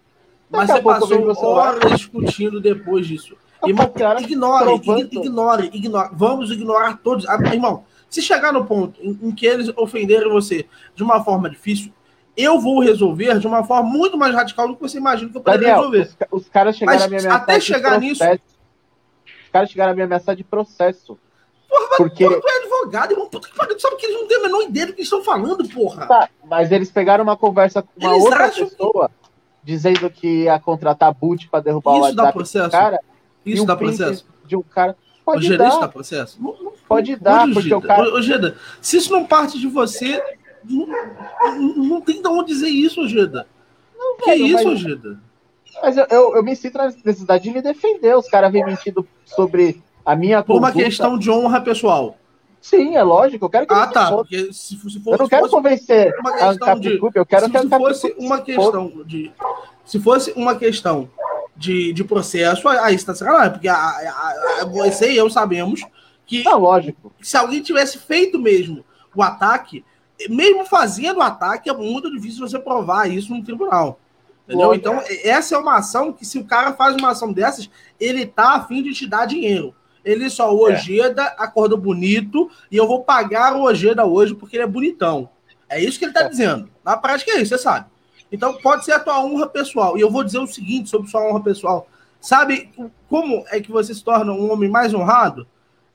Mas você passou horas discutindo depois disso. Irmão, ignore, ignore, ignore. Vamos ignorar todos. Ah, irmão, se chegar no ponto em, em, que eles ofenderem você de uma forma difícil, eu vou resolver de uma forma muito mais radical do que você imagina que eu poderia Daniel, resolver. Os, os, caras chegaram Mas, a me ameaçar até chegar nisso. Os caras chegaram a me ameaçar de processo. Porra, porque... tu é advogado, irmão. Puta que pariu, sabe que eles não têm a menor ideia do que estão falando, porra. Tá, mas eles pegaram uma conversa com uma eles outra pessoa que... dizendo que ia contratar boot para derrubar Isso o WhatsApp dá processo. cara. Isso dá processo? De um cara. Pode o dar. dá processo? Não, não, pode dar, porque Gida, o cara. Ô, Gida, se isso não parte de você, não, não tem de onde dizer isso, Gida. Não, que velho, isso, mas... Gida? Mas eu, eu, eu, me sinto na necessidade de me defender. Os caras vêm mentindo sobre a minha Por conduta. uma questão de honra pessoal. Sim, é lógico. Eu quero que Ah, tá. Porque se, se for, eu não quero convencer de, eu quero se, que se fosse uma questão de se fosse uma questão de, de processo, aí está sacanagem, porque a, a, a, você e eu sabemos que não, lógico. se alguém tivesse feito mesmo o ataque, mesmo fazendo o ataque, é muito difícil você provar isso no tribunal. Entendeu? Lógico. Então, essa é uma ação que, se o cara faz uma ação dessas, ele tá a fim de te dar dinheiro. Ele só, o é. Ojeda é. acordou bonito e eu vou pagar o Ojeda hoje porque ele é bonitão. É isso que ele está é. dizendo. Na prática é isso, você sabe. Então pode ser a tua honra pessoal. E eu vou dizer o seguinte sobre sua honra pessoal. Sabe como é que você se torna um homem mais honrado?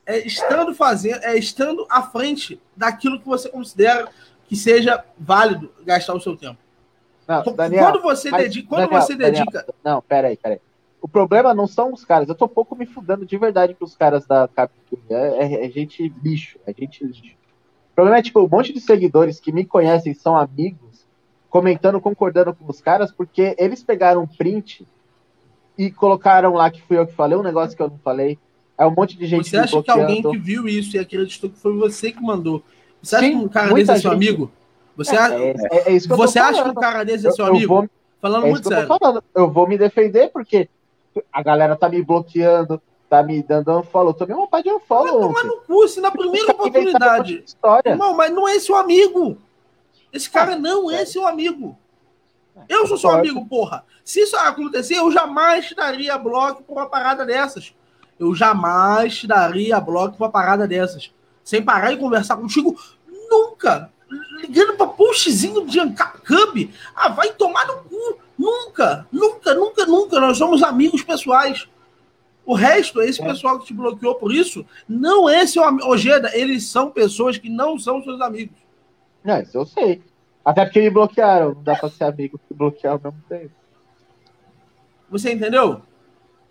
É estando fazendo, é estando à frente daquilo que você considera que seja válido gastar o seu tempo. Não, Daniel, quando você dedica, quando Daniel, você dedica, Daniel, não, peraí, peraí. O problema não são os caras. Eu tô pouco me fudando de verdade pros caras da Capcom. É, é, é, gente lixo. É gente lixo. O problema é, tipo, um monte de seguidores que me conhecem são amigos, comentando, concordando com os caras, porque eles pegaram um print e colocaram lá que fui eu que falei, um negócio que eu não falei. É um monte de gente Você acha bloqueando. que alguém que viu isso e acreditou que foi você que mandou? Você acha Sim, que um cara desse é seu gente... amigo? Você, é. É, é, é você acha que um cara desse é seu eu, amigo? Eu vou... Falando é muito sério. Eu, eu vou me defender porque a galera tá me bloqueando, tá me dando unfollow. Eu tomei uma pá de unfollow. Vai tomar no cu, se na primeira oportunidade. História. Não, mas não é seu amigo. Esse cara não é, é seu amigo. Eu sou seu amigo, porra. Se isso acontecer, eu jamais te daria bloco por uma parada dessas. Eu jamais te daria bloco por uma parada dessas. Sem parar e conversar contigo, nunca. Ligando pra postzinho de Cub. Ah, vai tomar no cu. Nunca, nunca, nunca, nunca. Nós somos amigos pessoais. O resto, esse é. pessoal que te bloqueou por isso, não é seu amigo. Ojeda, eles são pessoas que não são seus amigos. Não, isso eu sei. Até porque me bloquearam. Não dá pra ser amigo que bloquear ao mesmo tempo. Você entendeu?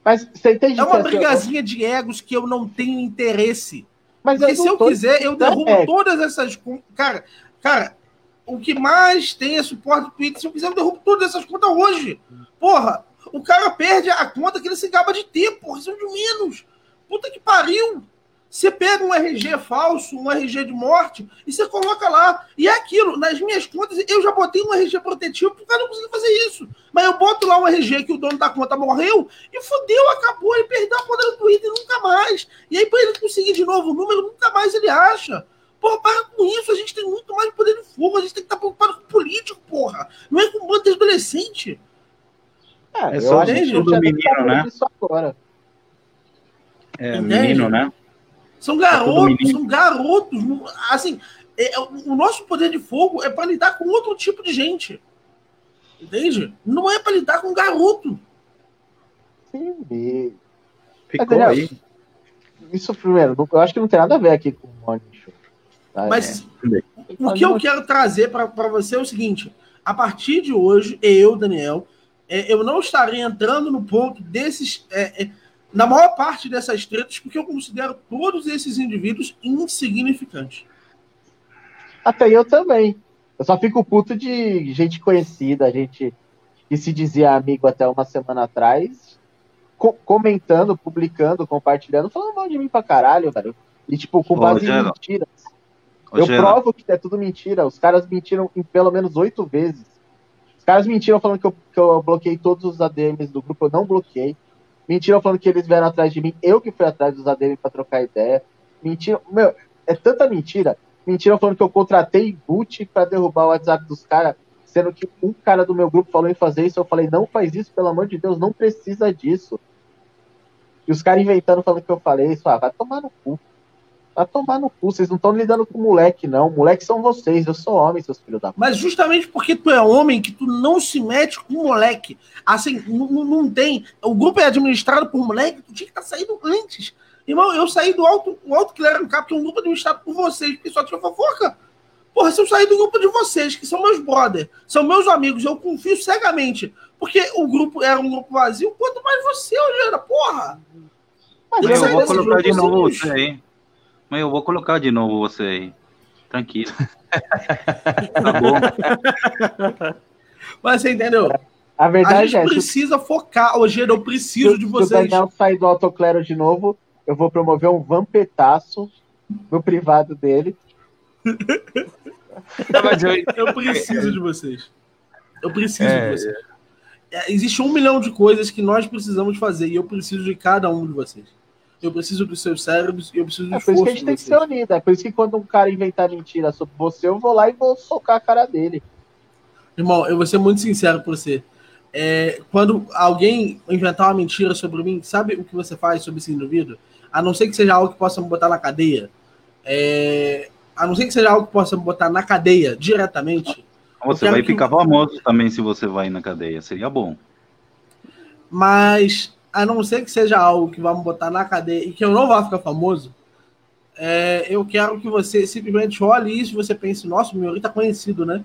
Mas você entende É uma brigazinha de egos que eu não tenho interesse. Mas Porque eu se eu quiser, eu derrubo é. todas essas. Cara, cara, o que mais tem é suporte do Twitter. Se eu quiser, eu derrubo todas essas contas hoje. Porra, o cara perde a conta que ele se acaba de ter, porra, isso é de menos. Puta que pariu. Você pega um RG falso, um RG de morte, e você coloca lá. E é aquilo, nas minhas contas, eu já botei um RG protetivo porque eu não consegui fazer isso. Mas eu boto lá um RG que o dono da conta morreu e fodeu, acabou, ele perdeu a conta do Twitter nunca mais. E aí, para ele conseguir de novo o número, nunca mais ele acha. Pô, para com isso, a gente tem muito mais poder de fogo, a gente tem que estar preocupado com político, porra. Não é com bando de adolescente. É, é só gente do menino, né? agora. É, Entende? menino, né? São garotos, são garotos. Assim, é, o nosso poder de fogo é para lidar com outro tipo de gente. Entende? Não é para lidar com garoto. Sim. Ficou Daniel, aí. Isso primeiro, eu acho que não tem nada a ver aqui com o Morning Show. Tá? Mas é. o que eu quero trazer para você é o seguinte: a partir de hoje, eu, Daniel, é, eu não estarei entrando no ponto desses. É, é, na maior parte dessas tretas, porque eu considero todos esses indivíduos insignificantes. Até eu também. Eu só fico puto de gente conhecida, gente que se dizia amigo até uma semana atrás, co comentando, publicando, compartilhando, falando mal de mim pra caralho, velho. E, tipo, com base Ô, em mentiras. Ô, eu provo que é tudo mentira. Os caras mentiram em pelo menos oito vezes. Os caras mentiram falando que eu, que eu bloqueei todos os ADMs do grupo, eu não bloqueei. Mentiram falando que eles vieram atrás de mim, eu que fui atrás dos ADM para trocar ideia. Mentira, meu, é tanta mentira. Mentiram falando que eu contratei boot para derrubar o WhatsApp dos caras, sendo que um cara do meu grupo falou em fazer isso. Eu falei, não faz isso, pelo amor de Deus, não precisa disso. E os caras inventando falando que eu falei isso, ah, vai tomar no cu. Vai tomar no cu, vocês não estão lidando com moleque, não. Moleque são vocês, eu sou homem, seus filhos da Mas justamente porque tu é homem que tu não se mete com moleque. Assim, não tem. O grupo é administrado por moleque, tu tinha que estar tá saindo antes. Irmão, eu saí do alto, o alto que era um cap, que é um grupo administrado por vocês, que só tinha fofoca. Porra, se eu sair do grupo de vocês, que são meus brothers, são meus amigos, eu confio cegamente. Porque o grupo era um grupo vazio, quanto mais você, Eugênia, porra. Mas eu vou colocar de novo você aí. Mas eu vou colocar de novo você aí. Tranquilo. [LAUGHS] tá bom. Mas você entendeu? A verdade a gente é, precisa se... focar. Hoje eu preciso se, de vocês. Se o Daniel sair do autoclero de novo, eu vou promover um vampetaço no privado dele. eu... eu preciso de vocês. Eu preciso é, de vocês. É, existe um milhão de coisas que nós precisamos fazer e eu preciso de cada um de vocês. Eu preciso dos seus cérebros e eu preciso do é por isso que a gente tem que ser unido. É por isso que quando um cara inventar mentira sobre você, eu vou lá e vou socar a cara dele. Irmão, eu vou ser muito sincero com você. É, quando alguém inventar uma mentira sobre mim, sabe o que você faz sobre esse indivíduo? A não ser que seja algo que possa me botar na cadeia. É, a não ser que seja algo que possa me botar na cadeia diretamente. Você vai ficar que... famoso também se você vai na cadeia, seria bom. Mas a não ser que seja algo que me botar na cadeia e que eu não vá ficar famoso, é, eu quero que você simplesmente olhe isso e você pense, nossa, o Miori tá conhecido, né?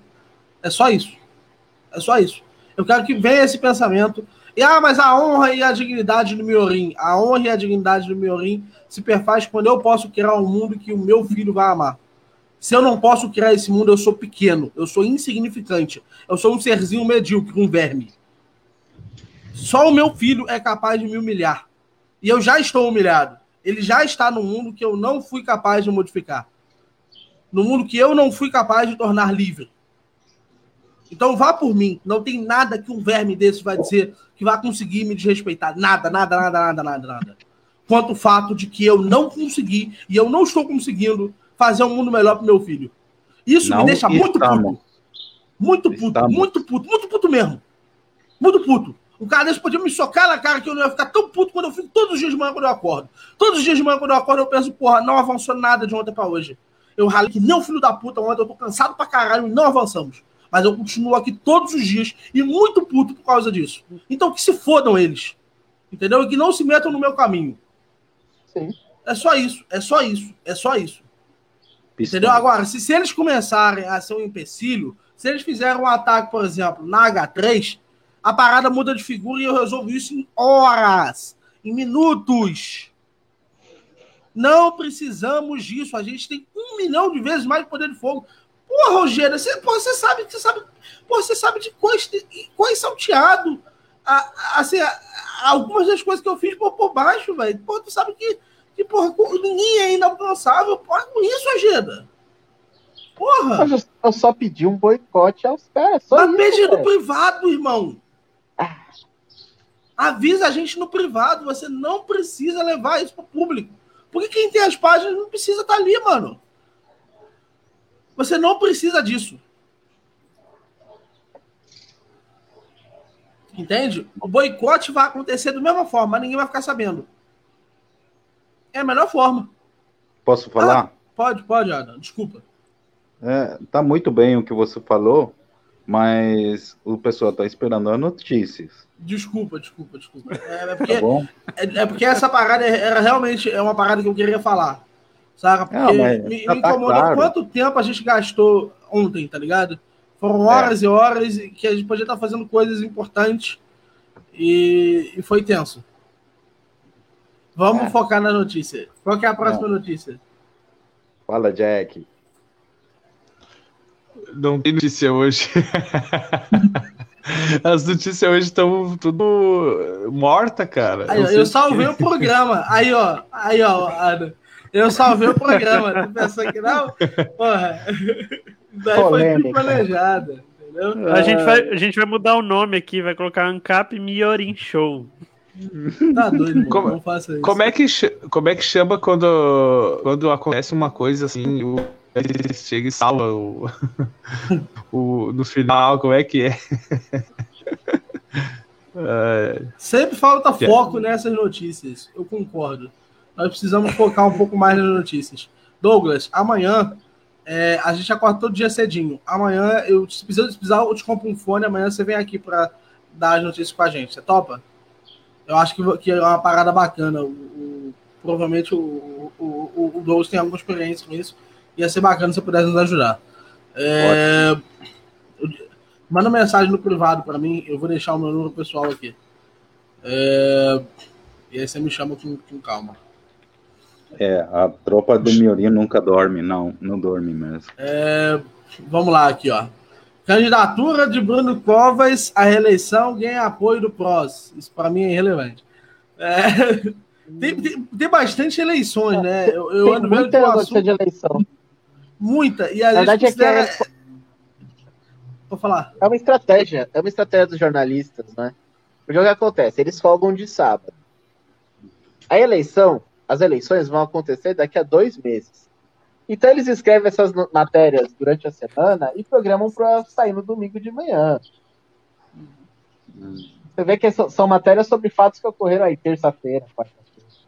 É só isso. É só isso. Eu quero que venha esse pensamento. E, ah, mas a honra e a dignidade do Miorim. A honra e a dignidade do Miorim se perfaz quando eu posso criar um mundo que o meu filho vai amar. Se eu não posso criar esse mundo, eu sou pequeno, eu sou insignificante, eu sou um serzinho medíocre, um verme. Só o meu filho é capaz de me humilhar. E eu já estou humilhado. Ele já está no mundo que eu não fui capaz de modificar. No mundo que eu não fui capaz de tornar livre. Então vá por mim. Não tem nada que um verme desse vai dizer que vai conseguir me desrespeitar. Nada, nada, nada, nada, nada, nada. Quanto o fato de que eu não consegui e eu não estou conseguindo fazer um mundo melhor para meu filho. Isso não me deixa muito puto. Muito puto, estamos. muito puto, muito puto mesmo. Muito puto. O cara desse podia me socar na cara que eu não ia ficar tão puto quando eu fico todos os dias de manhã quando eu acordo. Todos os dias de manhã quando eu acordo eu penso, porra, não avançou nada de ontem para hoje. Eu ralei que nem o filho da puta ontem, eu tô cansado pra caralho e não avançamos. Mas eu continuo aqui todos os dias e muito puto por causa disso. Então que se fodam eles. Entendeu? E que não se metam no meu caminho. Sim. É só isso, é só isso, é só isso. Entendeu? Agora, se, se eles começarem a ser um empecilho, se eles fizerem um ataque, por exemplo, na H3, a parada muda de figura e eu resolvo isso em horas, em minutos. Não precisamos disso. A gente tem um milhão de vezes mais poder de fogo. Pô, Rogério, você, pô, você sabe, você sabe, pô, você sabe de quais, quais salteado. assim, algumas das coisas que eu fiz por, por baixo, velho. Pô, tu sabe que, que porra, ninguém é inalcançável. Porra, com isso, Agenda. Porra! Eu só pedi um boicote aos pés. Mas pedi no privado, irmão. Avisa a gente no privado, você não precisa levar isso para o público. Porque quem tem as páginas não precisa estar tá ali, mano. Você não precisa disso. Entende? O boicote vai acontecer da mesma forma, mas ninguém vai ficar sabendo. É a melhor forma. Posso falar? Ah, pode, pode, Adam. Desculpa. É, tá muito bem o que você falou, mas o pessoal tá esperando as notícias. Desculpa, desculpa, desculpa. É, é porque, tá é, é, porque essa parada era realmente é uma parada que eu queria falar. Saca? Porque Não, me, me tá incomodou claro. quanto tempo a gente gastou ontem, tá ligado? Foram horas é. e horas que a gente podia estar fazendo coisas importantes e, e foi tenso. Vamos é. focar na notícia. Qual é a próxima Não. notícia? Fala, Jack. Não tem notícia hoje. [LAUGHS] As notícias hoje estão tudo morta, cara. Aí, eu, eu salvei o programa. Aí, ó. Aí, ó, Ana. Eu salvei o programa. Tu pensou que não? Porra. Daí foi tudo planejado. Entendeu? A, gente vai, a gente vai mudar o nome aqui, vai colocar Ancap Miorin Show. Tá doido, como, não faça isso. Como é que, como é que chama quando, quando acontece uma coisa assim, o, chega e salva o, [LAUGHS] o, no final, como é que é? é... Sempre falta foco nessas notícias, eu concordo. Nós precisamos focar um pouco mais nas notícias. Douglas, amanhã é, a gente acorda todo dia cedinho. Amanhã, eu, se precisar, se precisar, eu te compro um fone. Amanhã você vem aqui para dar as notícias com a gente. Você topa? Eu acho que, que é uma parada bacana. O, o, provavelmente o, o, o Douglas tem alguma experiência com isso. Ia ser bacana se você pudesse nos ajudar. É, manda mensagem no privado para mim. Eu vou deixar o meu número pessoal aqui. É, e aí você me chama com, com calma. É, a tropa do Miorinho nunca dorme, não, não dorme mesmo. É, vamos lá aqui, ó. Candidatura de Bruno Covas à reeleição ganha apoio do PROS. Isso para mim é irrelevante. É, [LAUGHS] Tem, tem, tem bastante eleições, né? Eu, eu tem ando muita notícia de eleição. Muita. E a verdade considera... é que é... Vou falar. É uma estratégia. É uma estratégia dos jornalistas, né? Porque o que acontece? Eles folgam de sábado. A eleição, as eleições vão acontecer daqui a dois meses. Então eles escrevem essas matérias durante a semana e programam para sair no domingo de manhã. Você vê que são matérias sobre fatos que ocorreram aí terça-feira, quarta-feira.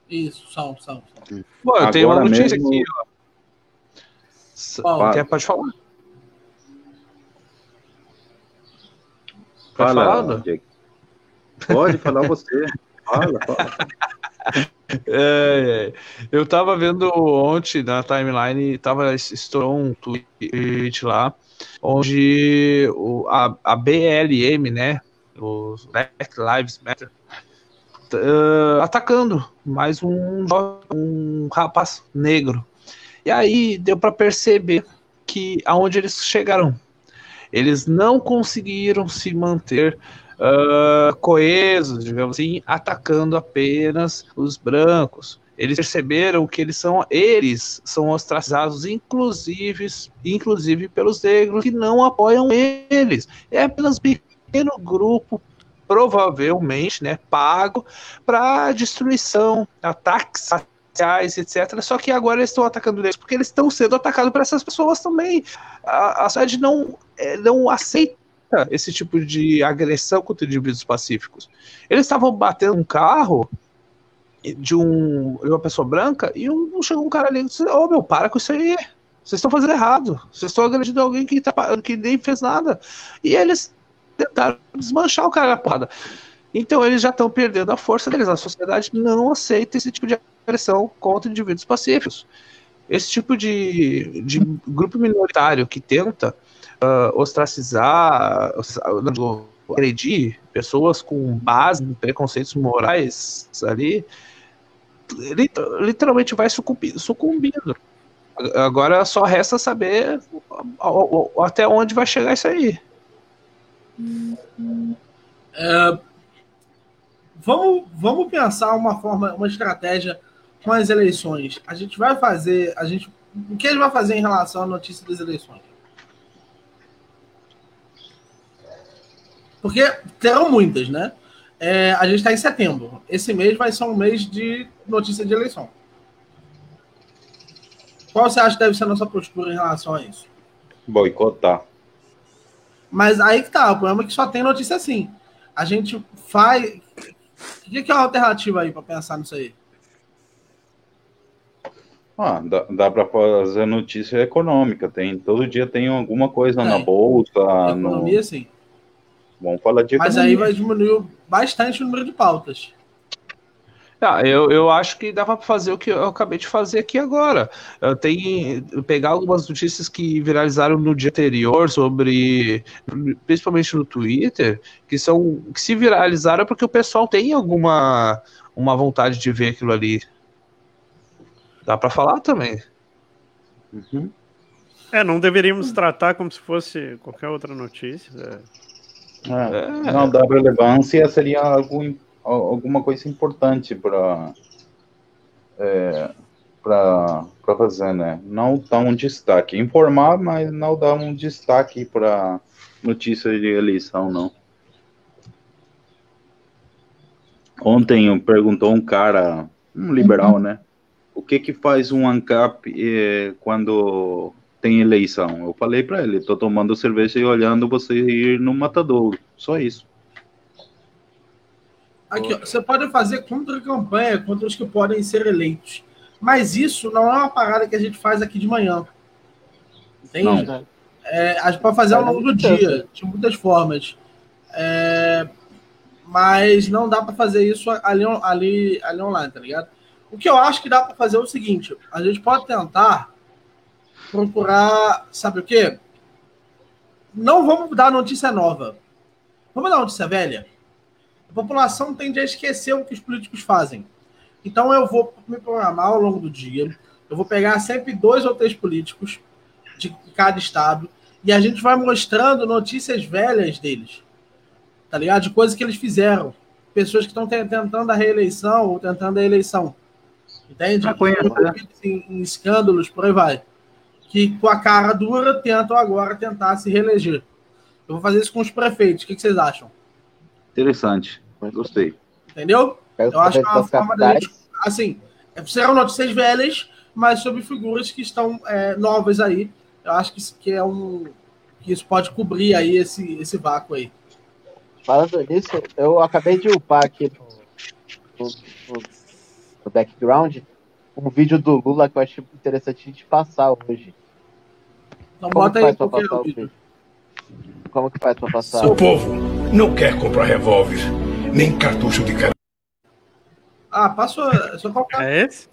Isso, são, são. são. Bom, eu tenho uma notícia mesmo... aqui, ó. Quer, pode falar? Fala, falar, Pode falar você. Fala, fala. [LAUGHS] É, é. Eu tava vendo ontem na timeline, tava, estourou um tweet lá, onde o, a, a BLM, né, os Black Lives Matter, uh, atacando mais um, um rapaz negro. E aí deu para perceber que aonde eles chegaram, eles não conseguiram se manter uh, coesos, digamos assim, atacando apenas os brancos. Eles perceberam que eles são eles são ostracizados, inclusive, inclusive pelos negros que não apoiam eles. É apenas um pequeno grupo provavelmente, né, pago para destruição, ataques sociais, etc. Só que agora eles estão atacando eles porque eles estão sendo atacados por essas pessoas também. A, a sociedade não, é, não aceita esse tipo de agressão contra indivíduos pacíficos. Eles estavam batendo um carro de, um, de uma pessoa branca e um, chegou um cara ali e disse: Ô oh, meu, para com isso aí. Vocês estão fazendo errado. Vocês estão agredindo alguém que, tá, que nem fez nada. E eles tentaram desmanchar o cara na porrada. Então eles já estão perdendo a força deles. A sociedade não aceita esse tipo de agressão contra indivíduos pacíficos. Esse tipo de, de grupo minoritário que tenta uh, ostracizar, agredir pessoas com base em preconceitos morais ali, literalmente vai sucumbindo. Agora só resta saber até onde vai chegar isso aí. É, vamos, vamos pensar uma forma, uma estratégia com as eleições. A gente vai fazer, a gente, o que a gente vai fazer em relação à notícia das eleições? Porque terão muitas, né? É, a gente está em setembro. Esse mês vai ser um mês de notícia de eleição. Qual você acha que deve ser a nossa postura em relação a isso? Boicotar. Mas aí que tá, o problema é que só tem notícia assim. A gente faz. O que, é a alternativa aí para pensar nisso aí? Ah, dá, dá para fazer notícia econômica. Tem, todo dia tem alguma coisa é. na bolsa. Economia, no... sim. Vamos falar de Mas aí vai diminuir bastante o número de pautas. Ah, eu, eu acho que dava para fazer o que eu acabei de fazer aqui agora. Eu tenho pegar algumas notícias que viralizaram no dia anterior sobre, principalmente no Twitter, que são que se viralizaram porque o pessoal tem alguma uma vontade de ver aquilo ali. Dá para falar também. Uhum. É, não deveríamos tratar como se fosse qualquer outra notícia. É. É, não, da relevância seria algo, alguma coisa importante para é, para fazer, né? Não dar um destaque. Informar, mas não dar um destaque para notícia de eleição, não. Ontem perguntou um cara, um liberal, né? O que que faz um ANCAP eh, quando tem eleição. Eu falei para ele, tô tomando cerveja e olhando você ir no matadouro. Só isso. Aqui, ó, você pode fazer contra-campanha contra os que podem ser eleitos. Mas isso não é uma parada que a gente faz aqui de manhã. Entende? Não. É, a gente pode fazer ao longo do dia, de muitas formas. É, mas não dá para fazer isso ali, ali, ali online, tá ligado? O que eu acho que dá para fazer é o seguinte: a gente pode tentar procurar, sabe o quê? Não vamos dar notícia nova. Vamos dar notícia velha. A população tende a esquecer o que os políticos fazem. Então eu vou me programar ao longo do dia. Eu vou pegar sempre dois ou três políticos de cada estado e a gente vai mostrando notícias velhas deles. Tá ligado? De coisas que eles fizeram. pessoas que estão tentando a reeleição ou tentando a eleição. Entende? né? Em, em escândalos, por aí vai. Que com a cara dura tentam agora tentar se reeleger. Eu vou fazer isso com os prefeitos. O que, que vocês acham? Interessante. Gostei. Entendeu? Eu acho que é uma forma da gente. Assim, serão notícias velhas, mas sobre figuras que estão é, novas aí. Eu acho que isso, que é um. que isso pode cobrir aí esse, esse vácuo aí. Falando nisso, eu acabei de upar aqui no, no, no background um vídeo do Lula que eu achei interessante a gente passar hoje. Então Como bota aí pra passar o vídeo? Como que faz pra passar? O povo não quer comprar revólver, nem cartucho de cara. Ah, passou. É só colocar. É esse?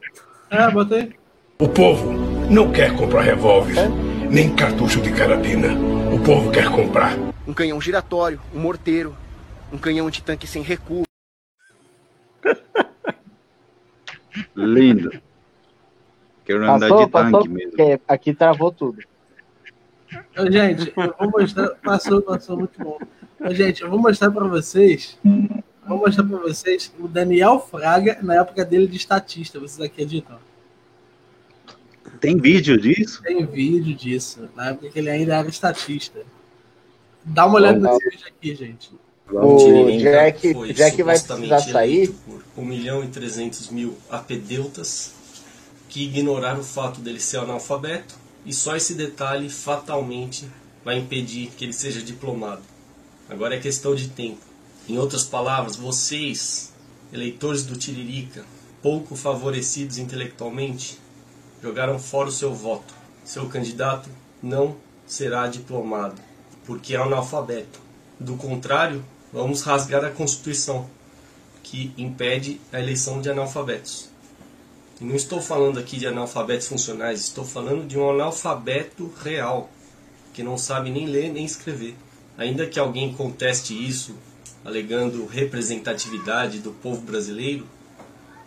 É, bota aí. O povo não quer comprar revólver, é? nem cartucho de carabina. O povo quer comprar. Um canhão giratório, um morteiro, um canhão antitanque sem recuo. [LAUGHS] Lindo. Quero andar passou, de tanque mesmo. Aqui travou tudo. Gente, eu vou mostrar. Passou, passou muito bom. Gente, eu vou mostrar para vocês. Vou mostrar para vocês o Daniel Fraga na época dele de estatista. Vocês acreditam? Tem vídeo disso? Tem vídeo disso. Na época que ele ainda era estatista. Dá uma olhada nesse vídeo aqui, gente. O Jack, Jack vai precisar sair. Por 1 milhão e 300 mil apedeutas que ignoraram o fato dele ser analfabeto e só esse detalhe fatalmente vai impedir que ele seja diplomado. Agora é questão de tempo. Em outras palavras, vocês, eleitores do Tiririca, pouco favorecidos intelectualmente, jogaram fora o seu voto. Seu candidato não será diplomado, porque é analfabeto. Do contrário, vamos rasgar a Constituição, que impede a eleição de analfabetos. E não estou falando aqui de analfabetos funcionais, estou falando de um analfabeto real, que não sabe nem ler nem escrever. Ainda que alguém conteste isso, alegando representatividade do povo brasileiro,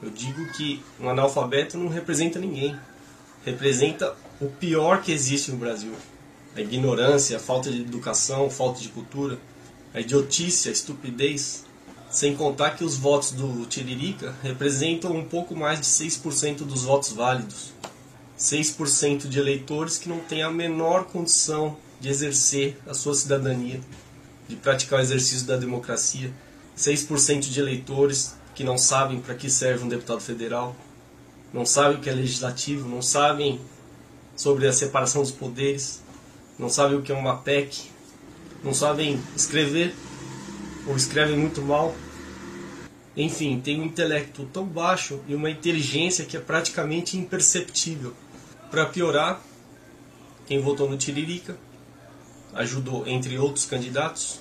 eu digo que um analfabeto não representa ninguém. Representa o pior que existe no Brasil: a ignorância, a falta de educação, falta de cultura, a idiotice, a estupidez. Sem contar que os votos do Tiririca representam um pouco mais de 6% dos votos válidos. 6% de eleitores que não têm a menor condição de exercer a sua cidadania, de praticar o exercício da democracia. 6% de eleitores que não sabem para que serve um deputado federal, não sabem o que é legislativo, não sabem sobre a separação dos poderes, não sabem o que é uma PEC, não sabem escrever ou escrevem muito mal. Enfim, tem um intelecto tão baixo e uma inteligência que é praticamente imperceptível. Para piorar, quem votou no Tiririca ajudou, entre outros candidatos,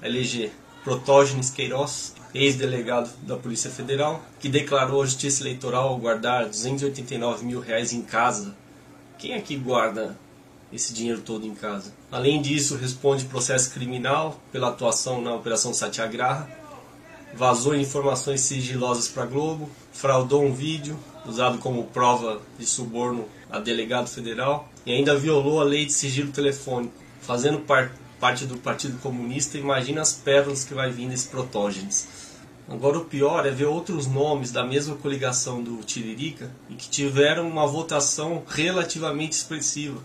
a eleger Protógenes Queiroz, ex-delegado da Polícia Federal, que declarou a Justiça Eleitoral guardar 289 mil reais em casa. Quem aqui guarda esse dinheiro todo em casa? Além disso, responde processo criminal pela atuação na Operação Satyagraha, vazou informações sigilosas para Globo, fraudou um vídeo usado como prova de suborno a delegado federal e ainda violou a lei de sigilo telefônico, fazendo par parte do Partido Comunista. Imagina as pérolas que vai vir desse Protógenes. Agora o pior é ver outros nomes da mesma coligação do Tiririca e que tiveram uma votação relativamente expressiva,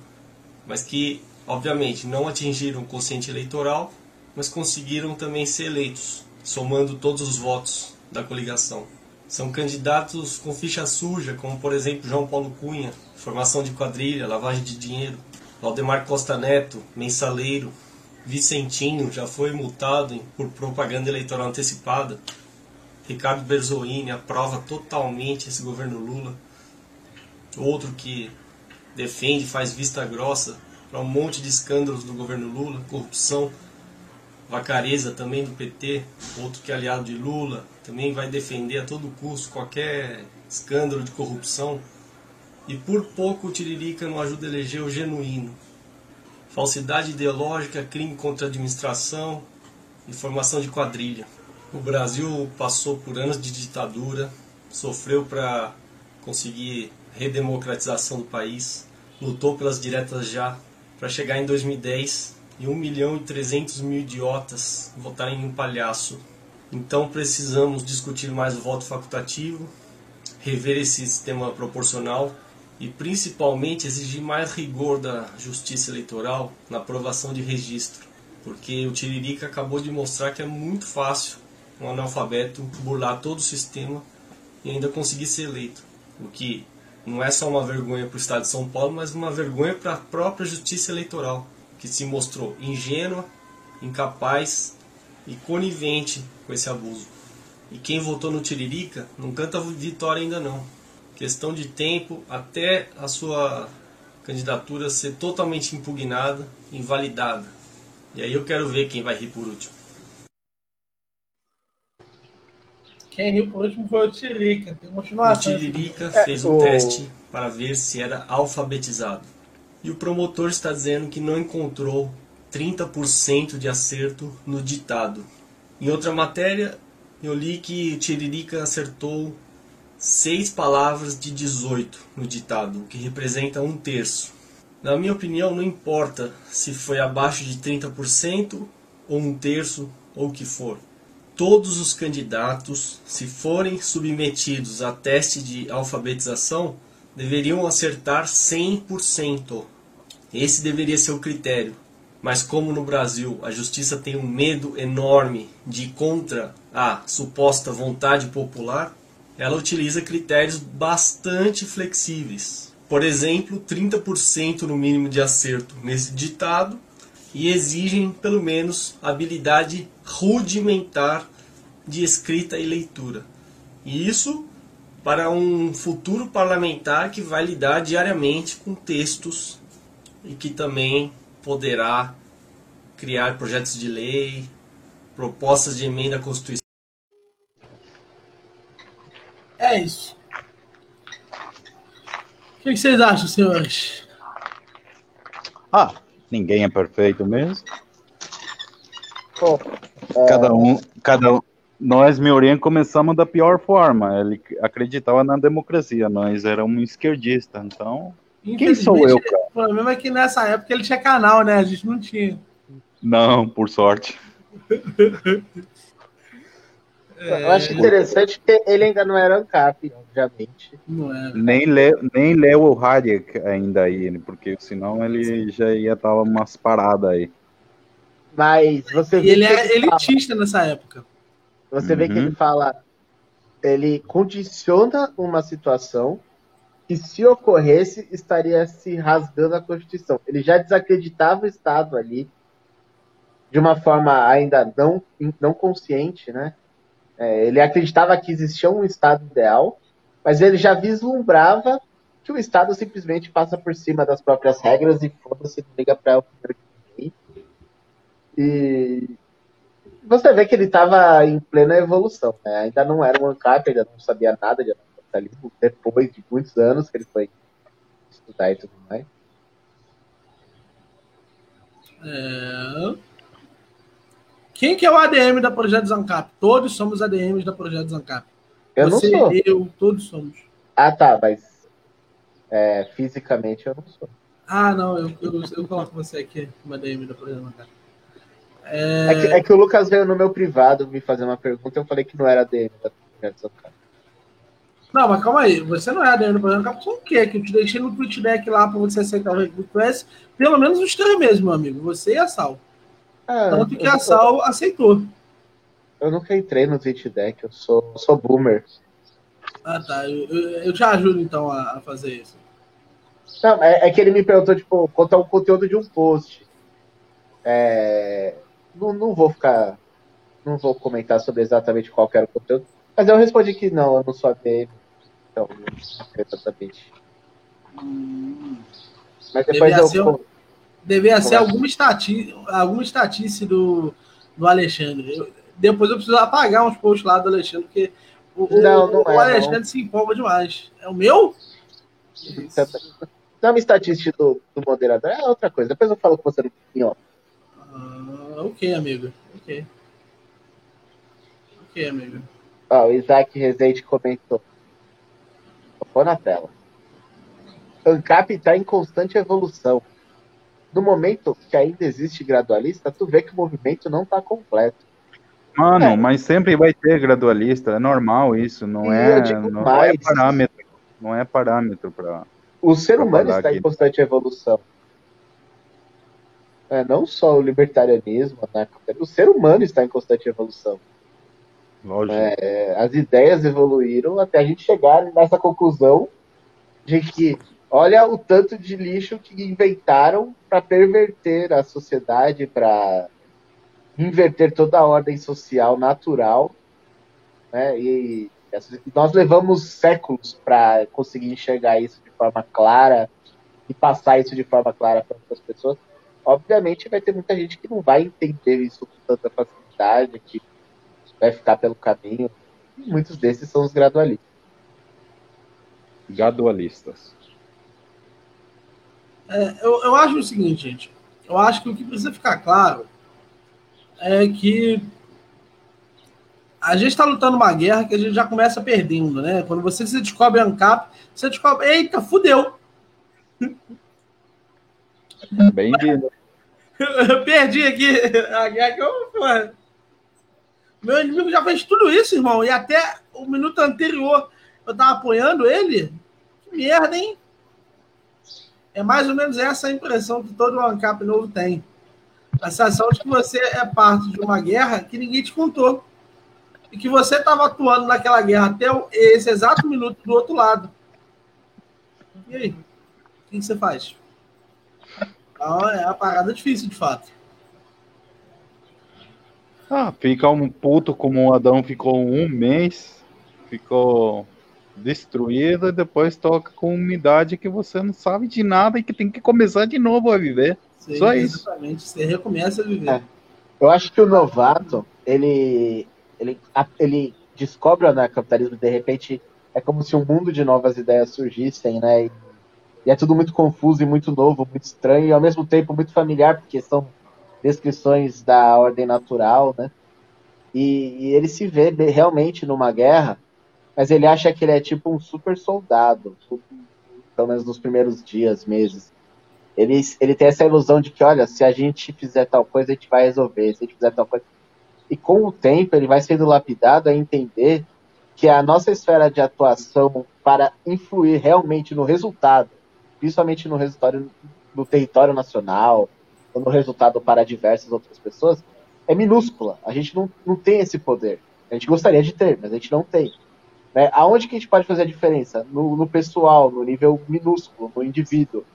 mas que obviamente não atingiram o quociente eleitoral, mas conseguiram também ser eleitos, somando todos os votos da coligação. São candidatos com ficha suja, como por exemplo João Paulo Cunha, formação de quadrilha, lavagem de dinheiro, Valdemar Costa Neto, mensaleiro, Vicentinho já foi multado por propaganda eleitoral antecipada. Ricardo Berzoini aprova totalmente esse governo Lula. Outro que defende, faz vista grossa para um monte de escândalos do governo Lula, corrupção. Vacareza também do PT, outro que é aliado de Lula, também vai defender a todo custo qualquer escândalo de corrupção. E por pouco o Tiririca não ajuda a eleger o genuíno. Falsidade ideológica, crime contra a administração e formação de quadrilha. O Brasil passou por anos de ditadura, sofreu para conseguir redemocratização do país, lutou pelas diretas já para chegar em 2010 e 1 milhão e 300 mil idiotas votarem em um palhaço Então precisamos discutir mais o voto facultativo, rever esse sistema proporcional e principalmente exigir mais rigor da justiça eleitoral na aprovação de registro, porque o Tiririca acabou de mostrar que é muito fácil um analfabeto burlar todo o sistema e ainda conseguir ser eleito, o que não é só uma vergonha para o Estado de São Paulo, mas uma vergonha para a própria justiça eleitoral, que se mostrou ingênua, incapaz e conivente com esse abuso. E quem votou no Tiririca não canta vitória ainda não. Questão de tempo até a sua candidatura ser totalmente impugnada, invalidada. E aí eu quero ver quem vai rir por último. Quem riu por último foi o Tiririca. Tem continuação. O Tiririca fez um o... teste para ver se era alfabetizado. E o promotor está dizendo que não encontrou 30% de acerto no ditado. Em outra matéria, eu li que Tiririca acertou 6 palavras de 18 no ditado, o que representa um terço. Na minha opinião, não importa se foi abaixo de 30% ou um terço ou o que for todos os candidatos, se forem submetidos a teste de alfabetização, deveriam acertar 100%. Esse deveria ser o critério. Mas como no Brasil a justiça tem um medo enorme de ir contra a suposta vontade popular, ela utiliza critérios bastante flexíveis. Por exemplo, 30% no mínimo de acerto nesse ditado e exigem pelo menos habilidade rudimentar de escrita e leitura. E isso para um futuro parlamentar que vai lidar diariamente com textos e que também poderá criar projetos de lei, propostas de emenda à Constituição. É isso. O que vocês acham, senhores? Ah, ninguém é perfeito mesmo. cada um, cada um, nós, Meurinha, começamos da pior forma. Ele acreditava na democracia, nós éramos esquerdistas, então. Quem sou eu, cara? O problema é que nessa época ele tinha canal, né? A gente não tinha. Não, por sorte. [LAUGHS] É... Eu acho interessante que ele ainda não era ANCAP, obviamente. Nem, le, nem leu o Hayek ainda aí, porque senão ele já ia estar umas paradas aí. Mas você e ele é elitista fala, nessa época. Você uhum. vê que ele uhum. fala, ele condiciona uma situação que se ocorresse estaria se rasgando a Constituição. Ele já desacreditava o Estado ali de uma forma ainda não, não consciente, né? É, ele acreditava que existia um Estado ideal, mas ele já vislumbrava que o Estado simplesmente passa por cima das próprias regras e foda-se, liga para o primeiro que E você vê que ele estava em plena evolução, né? Ainda não era um ANCAP, ainda não sabia nada de depois de muitos anos que ele foi estudar e tudo mais. É... Quem que é o ADM da Projeto Zancap? Todos somos ADMs da Projeto Zancap. Eu Você, não sou. eu, todos somos. Ah, tá, mas é, fisicamente eu não sou. Ah, não, eu, eu, eu coloco você aqui, uma ADM da Projeto Zancap. É... É, que, é... que, o Lucas veio no meu privado me fazer uma pergunta e eu falei que não era ADM da Projeto Zancap. Não, mas calma aí, você não é ADM do Projeto Zancap, o quê? Que eu te deixei no tweet deck lá para você aceitar o request, pelo menos os três meses, meu amigo, você e a Sal. É, Tanto que a Sal aceitou. Eu nunca entrei no Twitch Deck, eu sou, sou boomer. Ah, tá. Eu, eu, eu te ajudo então a, a fazer isso. Não, é, é, que ele me perguntou, tipo, quanto ao conteúdo de um post. É, não, não vou ficar. Não vou comentar sobre exatamente qual era o conteúdo. Mas eu respondi que não, eu não sou ADM. Então, não sei exatamente. Hum. Mas depois eu. Ser... Deveria ser alguma estatística, alguma estatística do, do Alexandre. Eu, depois eu preciso apagar uns posts lá do Alexandre, porque o, não, não o, é, Alexandre não. se empolga demais. É o meu? Isso. Não é uma estatística do, do moderador, é outra coisa. Depois eu falo com você no ó. Ah, ok, amigo. Ok. Ok, amigo. Ó, o Isaac Rezende comentou. Tocou na tela. ANCAP está em constante evolução no momento que ainda existe gradualista, tu vê que o movimento não está completo. Mano, é. mas sempre vai ter gradualista, é normal isso, não, é, não é mais, é parâmetro, não é parâmetro para. O ser humano está aqui. em constante evolução. É, não só o libertarianismo, né? o ser humano está em constante evolução. Lógico. É, as ideias evoluíram até a gente chegar nessa conclusão de que olha o tanto de lixo que inventaram para perverter a sociedade, para inverter toda a ordem social natural, né? E nós levamos séculos para conseguir enxergar isso de forma clara e passar isso de forma clara para outras pessoas. Obviamente, vai ter muita gente que não vai entender isso com tanta facilidade, que vai ficar pelo caminho. E muitos desses são os gradualistas. Gradualistas. É, eu, eu acho o seguinte, gente. Eu acho que o que precisa ficar claro é que a gente está lutando uma guerra que a gente já começa perdendo, né? Quando você se descobre ANCAP, você descobre, eita, fudeu. Bem-vindo. Eu [LAUGHS] perdi aqui a guerra que eu. Porra. Meu inimigo já fez tudo isso, irmão. E até o minuto anterior eu tava apoiando ele. Que merda, hein? É mais ou menos essa a impressão que todo ANCAP novo tem. A sensação de que você é parte de uma guerra que ninguém te contou. E que você estava atuando naquela guerra até esse exato minuto do outro lado. E aí? O que você faz? Então é uma parada difícil, de fato. Ah, fica um puto como o Adão ficou um mês, ficou destruído e depois toca com umidade que você não sabe de nada e que tem que começar de novo a viver. Sim, Só isso. Exatamente, você recomeça a viver. É. Eu acho que o novato, ele, ele, ele descobre o anarcapitalismo de repente é como se um mundo de novas ideias surgissem, né? E, e é tudo muito confuso e muito novo, muito estranho e ao mesmo tempo muito familiar, porque são descrições da ordem natural, né? E, e ele se vê realmente numa guerra, mas ele acha que ele é tipo um super soldado, pelo menos nos primeiros dias, meses ele, ele tem essa ilusão de que, olha, se a gente fizer tal coisa, a gente vai resolver, se a gente fizer tal coisa. E com o tempo, ele vai sendo lapidado a entender que a nossa esfera de atuação para influir realmente no resultado, principalmente no resultado no território nacional, ou no resultado para diversas outras pessoas, é minúscula. A gente não, não tem esse poder. A gente gostaria de ter, mas a gente não tem. Né? Aonde que a gente pode fazer a diferença? No, no pessoal, no nível minúsculo, no indivíduo.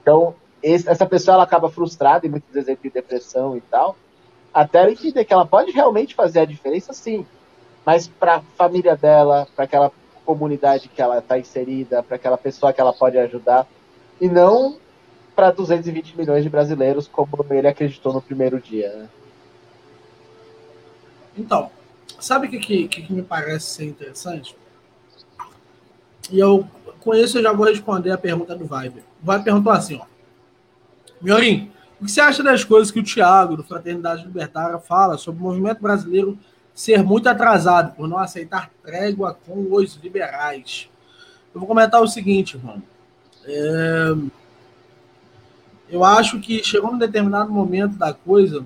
Então, esse, essa pessoa ela acaba frustrada e muitas vezes entra em depressão e tal, até ela entender que ela pode realmente fazer a diferença, sim, mas para a família dela, para aquela comunidade que ela está inserida, para aquela pessoa que ela pode ajudar, e não para 220 milhões de brasileiros, como ele acreditou no primeiro dia. Né? Então, sabe o que, que, que, me parece ser interessante? E eu, com isso, eu já vou responder a pergunta do Viber vai perguntar assim, ó. Miorim, o que você acha das coisas que o Thiago, do Fraternidade Libertária, fala sobre o movimento brasileiro ser muito atrasado por não aceitar trégua com os liberais? Eu vou comentar o seguinte, irmão. É... Eu acho que chegou num determinado momento da coisa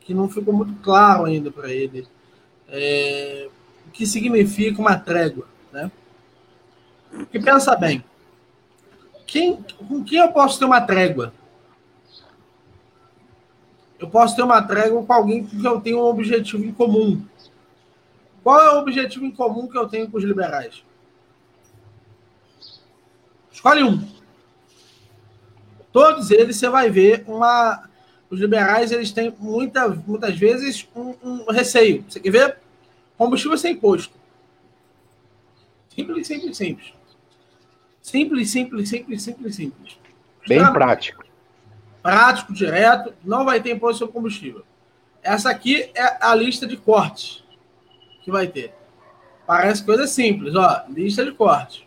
que não ficou muito claro ainda para ele é... o que significa uma trégua, né? Porque pensa bem, quem, com quem eu posso ter uma trégua? Eu posso ter uma trégua com alguém que eu tenho um objetivo em comum. Qual é o objetivo em comum que eu tenho com os liberais? Escolhe um. Todos eles você vai ver uma. Os liberais eles têm muita, muitas vezes um, um receio. Você quer ver? Combustível sem imposto. Simples, simples, simples. Simples, simples, simples, simples, simples. Bem Está prático. Prático, direto, não vai ter imposto sobre combustível. Essa aqui é a lista de cortes que vai ter. Parece coisa simples, ó. Lista de cortes.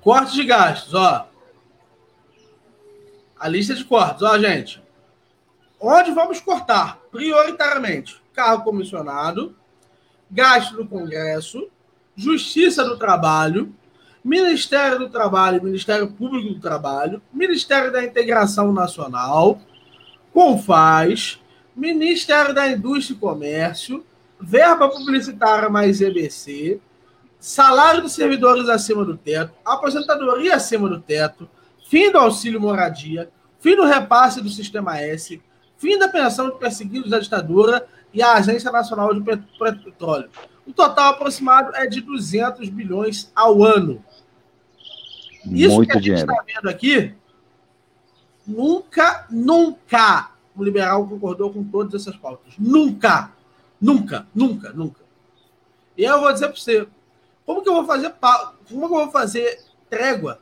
Cortes de gastos, ó. A lista de cortes, ó, gente. Onde vamos cortar? Prioritariamente, carro comissionado, gasto do Congresso, Justiça do Trabalho, Ministério do Trabalho, Ministério Público do Trabalho, Ministério da Integração Nacional, Confaz, Ministério da Indústria e Comércio, verba publicitária mais EBC, salário dos servidores acima do teto, aposentadoria acima do teto, fim do auxílio moradia, fim do repasse do Sistema S, fim da pensão de perseguidos da ditadura e a Agência Nacional de Petróleo. O total aproximado é de 200 bilhões ao ano. Isso Muito que a gente está vendo aqui, nunca, nunca o liberal concordou com todas essas pautas. Nunca, nunca, nunca, nunca. E eu vou dizer para você, como que eu vou fazer como que eu vou fazer trégua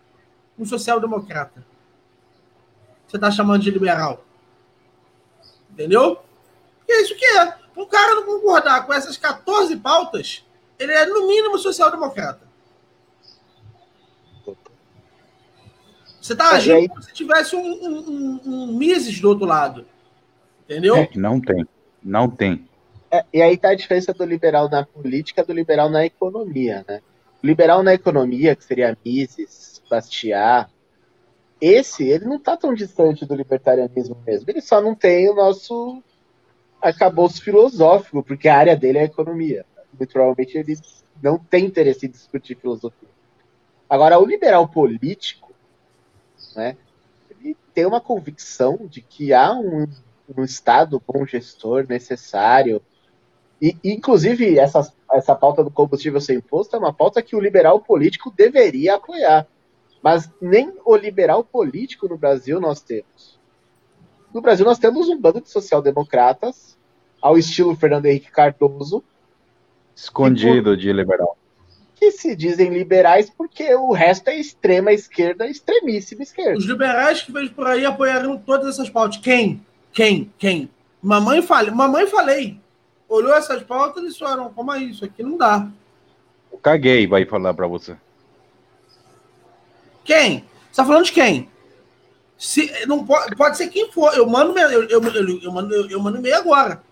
um social-democrata? Você está chamando de liberal? Entendeu? E é isso que é. Um cara não concordar com essas 14 pautas, ele é no mínimo social-democrata. Você está agindo aí... como se tivesse um, um, um, um Mises do outro lado. Entendeu? É, não tem. Não tem. É, e aí tá a diferença do liberal na política do liberal na economia, né? Liberal na economia, que seria Mises, Bastiat, esse, ele não tá tão distante do libertarianismo mesmo. Ele só não tem o nosso acabouço filosófico, porque a área dele é a economia. Muito provavelmente ele não tem interesse em discutir filosofia. Agora, o liberal político, né, ele tem uma convicção de que há um, um Estado bom gestor necessário, e, inclusive, essa, essa pauta do combustível sem imposto é uma pauta que o liberal político deveria apoiar. Mas nem o liberal político no Brasil nós temos. No Brasil nós temos um bando de social-democratas, ao estilo Fernando Henrique Cardoso. Escondido por, de liberal. Que se dizem liberais porque o resto é extrema esquerda, extremíssima esquerda. Os liberais que vejo por aí apoiaram todas essas pautas. Quem? Quem? Quem? Mamãe falei. Mamãe falei olhou essas pautas e falaram, como é isso? Aqui não dá. Caguei, vai falar para você. Quem? Você tá falando de quem? Se, não pode, pode ser quem for. Eu mando, eu, eu, eu, eu mando, eu, eu mando e-mail agora.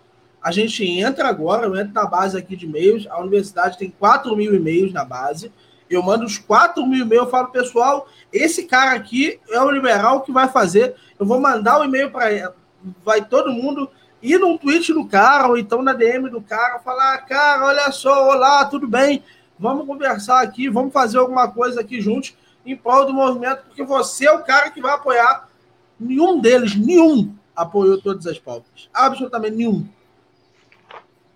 A gente entra agora, eu entro na base aqui de e-mails. A universidade tem 4 mil e-mails na base. Eu mando os 4 mil e-mails. Eu falo, pessoal, esse cara aqui é o liberal que vai fazer. Eu vou mandar o e-mail para. Vai todo mundo ir num tweet do cara, ou então na DM do cara, falar, cara, olha só, olá, tudo bem? Vamos conversar aqui, vamos fazer alguma coisa aqui juntos em prol do movimento, porque você é o cara que vai apoiar. Nenhum deles, nenhum, apoiou todas as pautas. Absolutamente nenhum.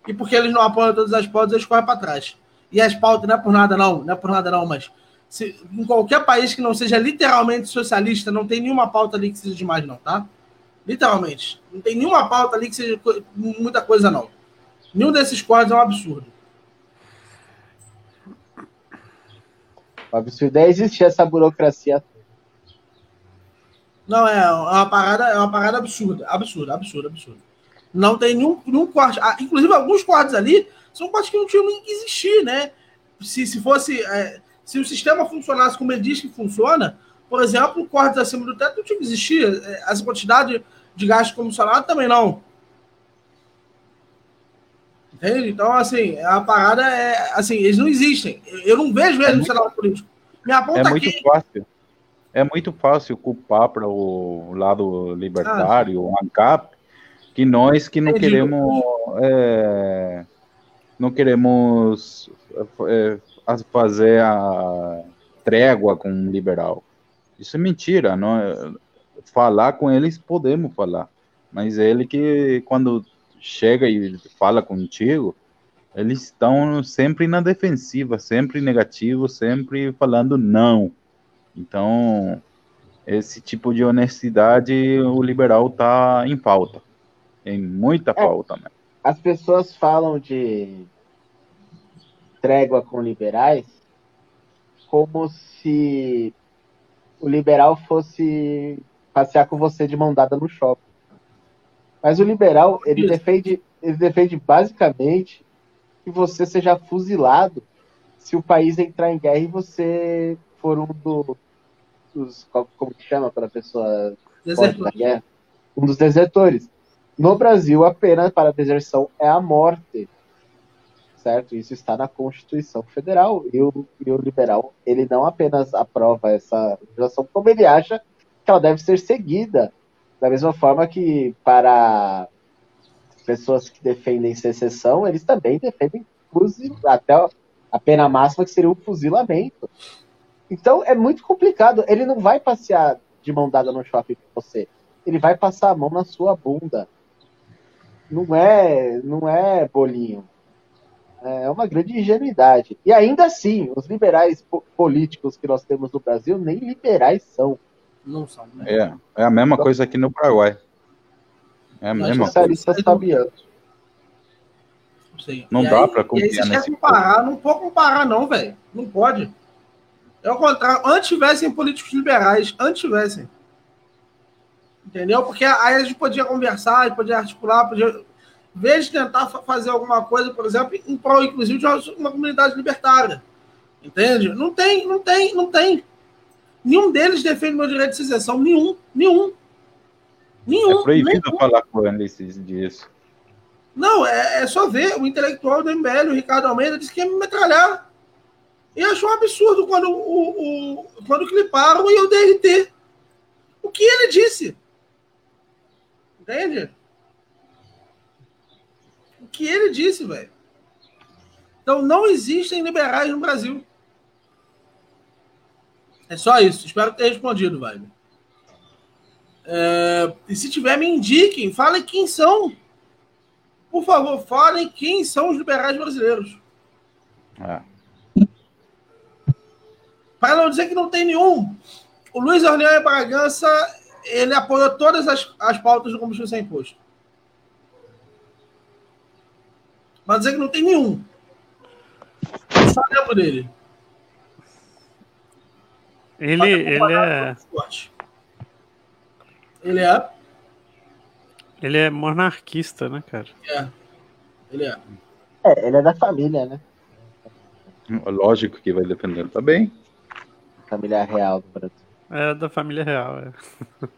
E porque eles não apoiam todas as pautas, eles correm para trás. E as pautas não é por nada, não, não é por nada, não, mas se, em qualquer país que não seja literalmente socialista, não tem nenhuma pauta ali que seja demais, não, tá? Literalmente. Não tem nenhuma pauta ali que seja muita coisa, não. Nenhum desses quadros é um absurdo. O absurdo é existir essa burocracia. Não, é uma parada, é uma parada absurda. Absurda, absurda, absurda. Não tem nenhum, nenhum corte. Ah, inclusive, alguns cortes ali são cortes que não tinham nem que existir, né? Se, se fosse. É, se o sistema funcionasse como ele diz que funciona, por exemplo, cortes acima do teto não tinha que existir. É, essa quantidade de gasto comissionado também não. Entende? Então, assim, a parada é. Assim, eles não existem. Eu não vejo eles é no cenário político. Me aponta é muito aqui. fácil. É muito fácil culpar para o lado libertário, o ANCAP, que nós que não Entendi. queremos. É, não queremos é, fazer a trégua com o liberal. Isso é mentira. Não, falar com eles, podemos falar. Mas ele que, quando chega e fala contigo, eles estão sempre na defensiva, sempre negativo, sempre falando não. Então, esse tipo de honestidade, o liberal tá em falta. Em muita é, falta, né? As pessoas falam de trégua com liberais como se o liberal fosse passear com você de mão dada no shopping. Mas o liberal, ele defende, ele defende basicamente que você seja fuzilado se o país entrar em guerra e você for um do, dos. Como que chama para a pessoa da guerra? Um dos desertores. No Brasil, a pena para a deserção é a morte. Certo? Isso está na Constituição Federal. E o, e o liberal, ele não apenas aprova essa legislação, como ele acha ela deve ser seguida Da mesma forma que para pessoas que defendem secessão, eles também defendem fuzil, até a pena máxima que seria o um fuzilamento. Então é muito complicado. Ele não vai passear de mão dada no shopping com você. Ele vai passar a mão na sua bunda. Não é, não é bolinho. É uma grande ingenuidade. E ainda assim, os liberais políticos que nós temos no Brasil nem liberais são. Não são. Né? É, é a mesma coisa aqui no Paraguai. É a mesma coisa. Sabiando. Não e dá para confiar nesse. Comparar, não pode comparar, não, velho. Não pode. É o contrário. Antes tivessem políticos liberais, antes tivessem. Entendeu? Porque aí a gente podia conversar, podia articular, podia. Em vez de tentar fazer alguma coisa, por exemplo, em prol, inclusive, de uma comunidade libertária. Entende? Não tem, não tem, não tem. Nenhum deles defende meu direito de secessão. Nenhum, nenhum. Nenhum. É proibido nenhum. falar com eles disso. Não, é, é, só ver. O intelectual do MBL, o Ricardo Almeida, disse que ia me metralhar. E achou um absurdo quando, o, o, quando cliparam e o DRT. O que ele disse? Entende? O que ele disse, velho. Então não existem liberais no Brasil. É só isso. Espero ter respondido, velho. É, e se tiver, me indiquem. Falem quem são. Por favor, falem quem são os liberais brasileiros. É. Para não dizer que não tem nenhum. O Luiz Orleans Bragança, ele apoiou todas as, as pautas do combustível sem imposto. Mas dizer que não tem nenhum. Eu só lembro dele. Ele, ele é. Ele é. Ele é monarquista, né, cara? É. Ele é. É, ele é da família, né? Lógico que vai defender também. Família real do Brasil. É da família real, é.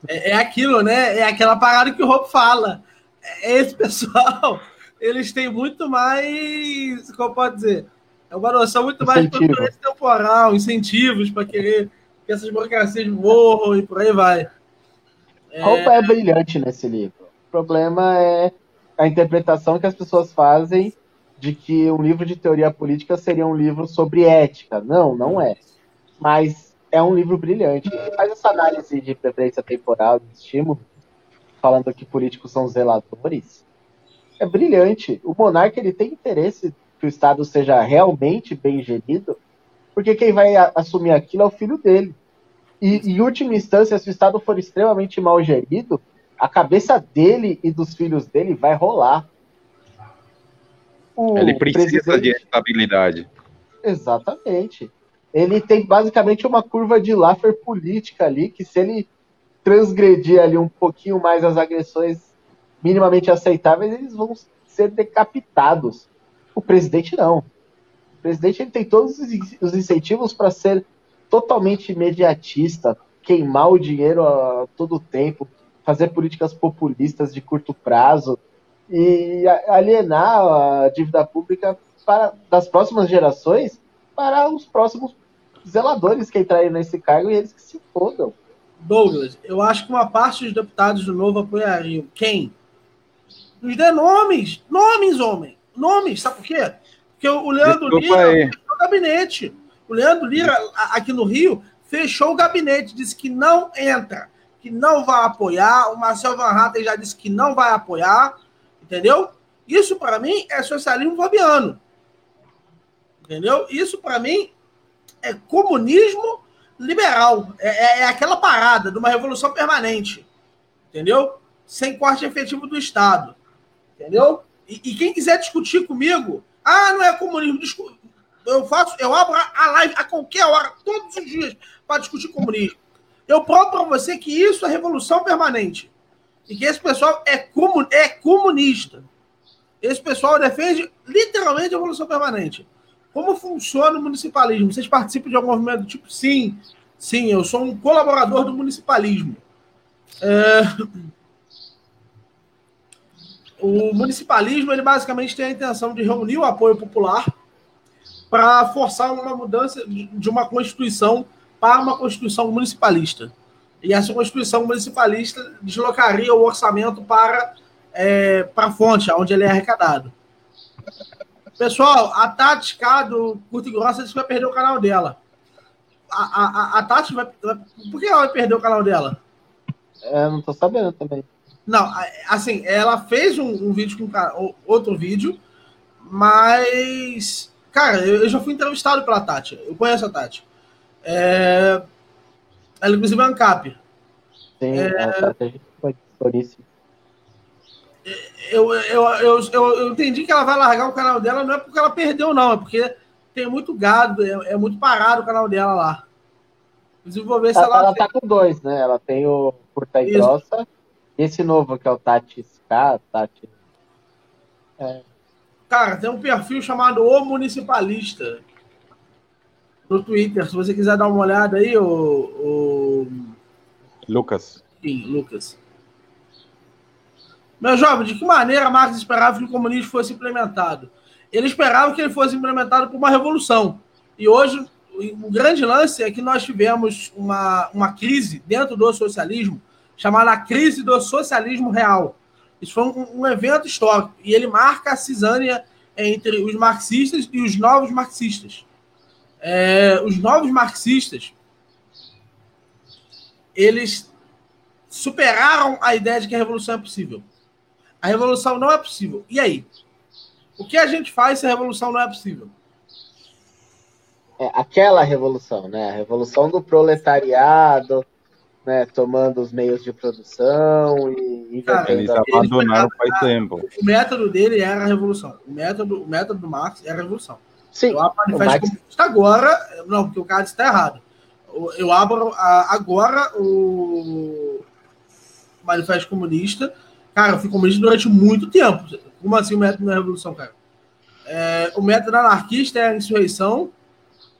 é. É, aquilo, né? É aquela parada que o Rob fala. É, esse [LAUGHS] pessoal, eles têm muito mais. Como pode dizer? É uma noção muito mais de temporal, incentivos para querer que essas burocracias morram e por aí vai. É... Roupa é brilhante nesse livro. O problema é a interpretação que as pessoas fazem de que um livro de teoria política seria um livro sobre ética. Não, não é. Mas é um livro brilhante. Ele faz essa análise de preferência temporal, de estímulo, falando que políticos são zeladores. É brilhante. O monarca ele tem interesse que o Estado seja realmente bem gerido, porque quem vai assumir aquilo é o filho dele. E, em última instância, se o Estado for extremamente mal gerido, a cabeça dele e dos filhos dele vai rolar. O Ele precisa presidente... de estabilidade. Exatamente. Ele tem basicamente uma curva de Laffer política ali, que se ele transgredir ali um pouquinho mais as agressões minimamente aceitáveis, eles vão ser decapitados. O presidente não. O presidente ele tem todos os incentivos para ser totalmente imediatista, queimar o dinheiro a todo tempo, fazer políticas populistas de curto prazo e alienar a dívida pública para, das próximas gerações para os próximos zeladores que entrarem nesse cargo e eles que se fodam. Douglas, eu acho que uma parte dos deputados do Novo apoiariam. Quem? Nos dê nomes. Nomes, homem. Nomes. Sabe por quê? Porque o Leandro Desculpa Lira aí. fechou o gabinete. O Leandro Lira, aqui no Rio, fechou o gabinete. Disse que não entra que não vai apoiar, o Marcel Van Hatten já disse que não vai apoiar, entendeu? Isso para mim é socialismo fabiano. Entendeu? Isso para mim é comunismo liberal. É, é, é, aquela parada de uma revolução permanente. Entendeu? Sem corte efetivo do Estado. Entendeu? E, e quem quiser discutir comigo, ah, não é comunismo. Eu faço, eu abro a live a qualquer hora, todos os dias, para discutir comunismo. Eu provo para você que isso é revolução permanente. E que esse pessoal é, comun, é comunista. Esse pessoal defende literalmente a revolução permanente. Como funciona o municipalismo? Vocês participam de algum movimento do tipo? Sim, sim, eu sou um colaborador do municipalismo. É... O municipalismo ele basicamente tem a intenção de reunir o apoio popular para forçar uma mudança de uma constituição para uma Constituição municipalista. E essa Constituição municipalista deslocaria o orçamento para, é, para a fonte, onde ele é arrecadado. Pessoal, a Tati K do Curto e Grossa disse que vai perder o canal dela. A, a, a Tati vai. Por que ela vai perder o canal dela? É, não tô sabendo também. Não, assim, ela fez um, um vídeo com outro vídeo, mas. Cara, eu, eu, já fui entrevistado pela Tati. Eu conheço a Tati. É, ela, inclusive, é ANCAP. Sim, é, a Tati isso. Eu, eu, eu, eu, entendi que ela vai largar o canal dela, não é porque ela perdeu, não, é porque tem muito gado, é, é muito parado o canal dela lá. Inclusive, vou ver se ela. Ela tá com dois, né? Ela tem o Curta e Grossa e esse novo que é o Tati Ska, Tati. É. Cara, tem um perfil chamado O Municipalista no Twitter. Se você quiser dar uma olhada aí, o. o... Lucas. Sim, Lucas. Meu jovem, de que maneira Marx esperava que o comunismo fosse implementado? Ele esperava que ele fosse implementado por uma revolução. E hoje, o grande lance é que nós tivemos uma, uma crise dentro do socialismo, chamada crise do socialismo real. Isso foi um, um evento histórico. E ele marca a cisânia entre os marxistas e os novos marxistas. É, os novos marxistas, eles superaram a ideia de que a revolução é possível. A revolução não é possível. E aí? O que a gente faz se a revolução não é possível? É aquela revolução, né? A revolução do proletariado, né? Tomando os meios de produção e Cara, eles abandonaram faz tempo. O método dele era a revolução. O método, o método do Marx era a revolução. Sim. Eu abro o manifesto comunista agora. Não, porque o cara está errado. Eu abro agora o manifesto comunista Cara, eu fui comunista durante muito tempo. Como assim o método da revolução, cara? É, o método anarquista é a insurreição.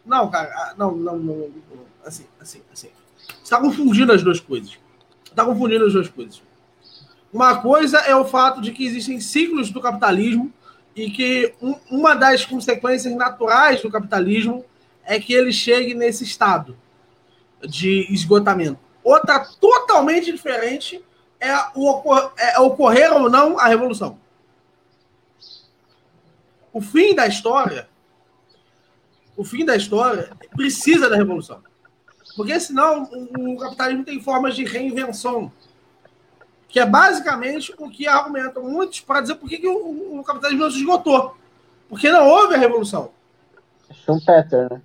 Não, cara, não, não, não, assim, assim, assim. Você está confundindo as duas coisas. Está confundindo as duas coisas. Uma coisa é o fato de que existem ciclos do capitalismo e que um, uma das consequências naturais do capitalismo é que ele chegue nesse estado de esgotamento. Outra totalmente diferente é, o, é ocorrer ou não a revolução. O fim da história, o fim da história precisa da revolução. Porque senão o, o capitalismo tem formas de reinvenção. Que é basicamente o que argumentam muitos para dizer por que, que o, o, capitalismo não se esgotou. Porque não houve a revolução. Schumpeter, né?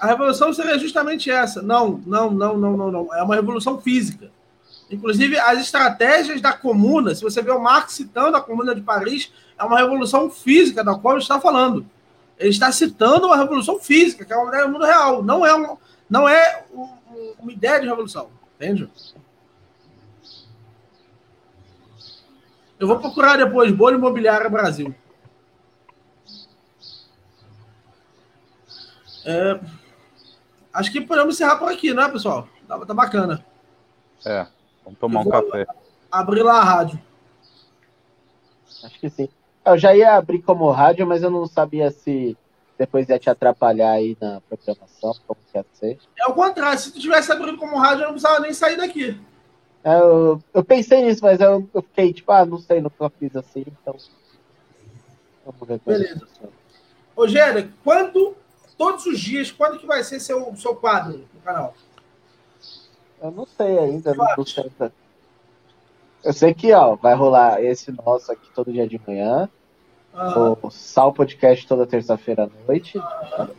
A revolução seria justamente essa. Não, não, não, não, não, não. É uma revolução física. Inclusive, as estratégias da comuna, se você vê o Marx citando a comuna de Paris, é uma revolução física da qual ele está falando. Ele está citando uma revolução física, que é uma ideia do mundo real. Não é, um, não é um, uma ideia de revolução. Entende? Eu vou procurar depois Bolha Imobiliária Brasil. É, acho que podemos encerrar por aqui, né, pessoal? Tá, tá bacana. É. Vamos tomar um café. Abrir lá a rádio. Acho que sim. Eu já ia abrir como rádio, mas eu não sabia se depois ia te atrapalhar aí na programação, como que ia ser. É o contrário, se tu tivesse abrindo como rádio, eu não precisava nem sair daqui. É, eu, eu pensei nisso, mas eu, eu, fiquei tipo, ah, não sei, nunca fiz assim, então. Vamos ver Beleza. Ô, Gera, quando, todos os dias, quando que vai ser seu, seu quadro no canal? Eu não sei ainda, não, não sei. Eu sei que, ó, vai rolar esse nosso aqui todo dia de manhã. Ah. O Sal Podcast toda terça-feira à noite, às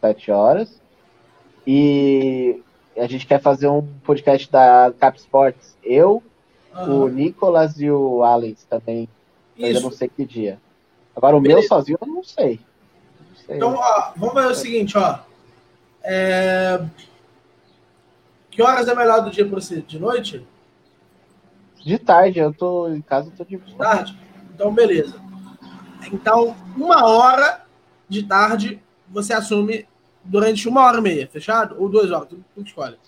7 horas. E a gente quer fazer um podcast da Cap Sports. Eu, o Nicolas e o Alex também. Mas eu não sei que dia. Agora o Beleza. meu sozinho eu não sei. Não sei. Então, ó, vamos ver o seguinte, ó. É... Que horas é melhor do dia para você? De noite? De tarde, eu tô em casa, eu tô de tarde. Então, beleza. Então, uma hora de tarde você assume durante uma hora e meia, fechado? Ou duas horas, tu, tu escolhe.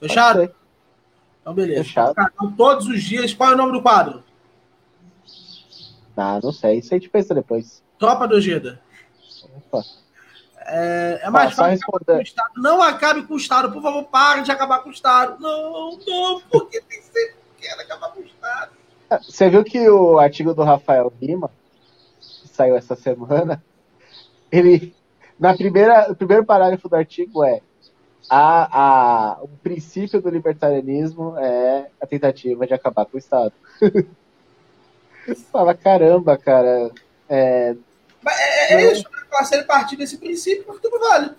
Fechado? Então, beleza. Fechado. Então, todos os dias, qual é o nome do quadro? Ah, não sei, isso a gente pensa depois. Tropa do Geda. Opa. É, é mais fácil. Não acabe com o Estado, por favor, pare de acabar com o Estado. Não, não, porque tem sempre que acabar com o Estado. Você viu que o artigo do Rafael Lima, saiu essa semana, [LAUGHS] ele, na primeira, o primeiro parágrafo do artigo é a, a, o princípio do libertarianismo é a tentativa de acabar com o Estado. [LAUGHS] Fala, caramba, cara. É, é, é isso, né? se ele partir desse princípio, tudo vale.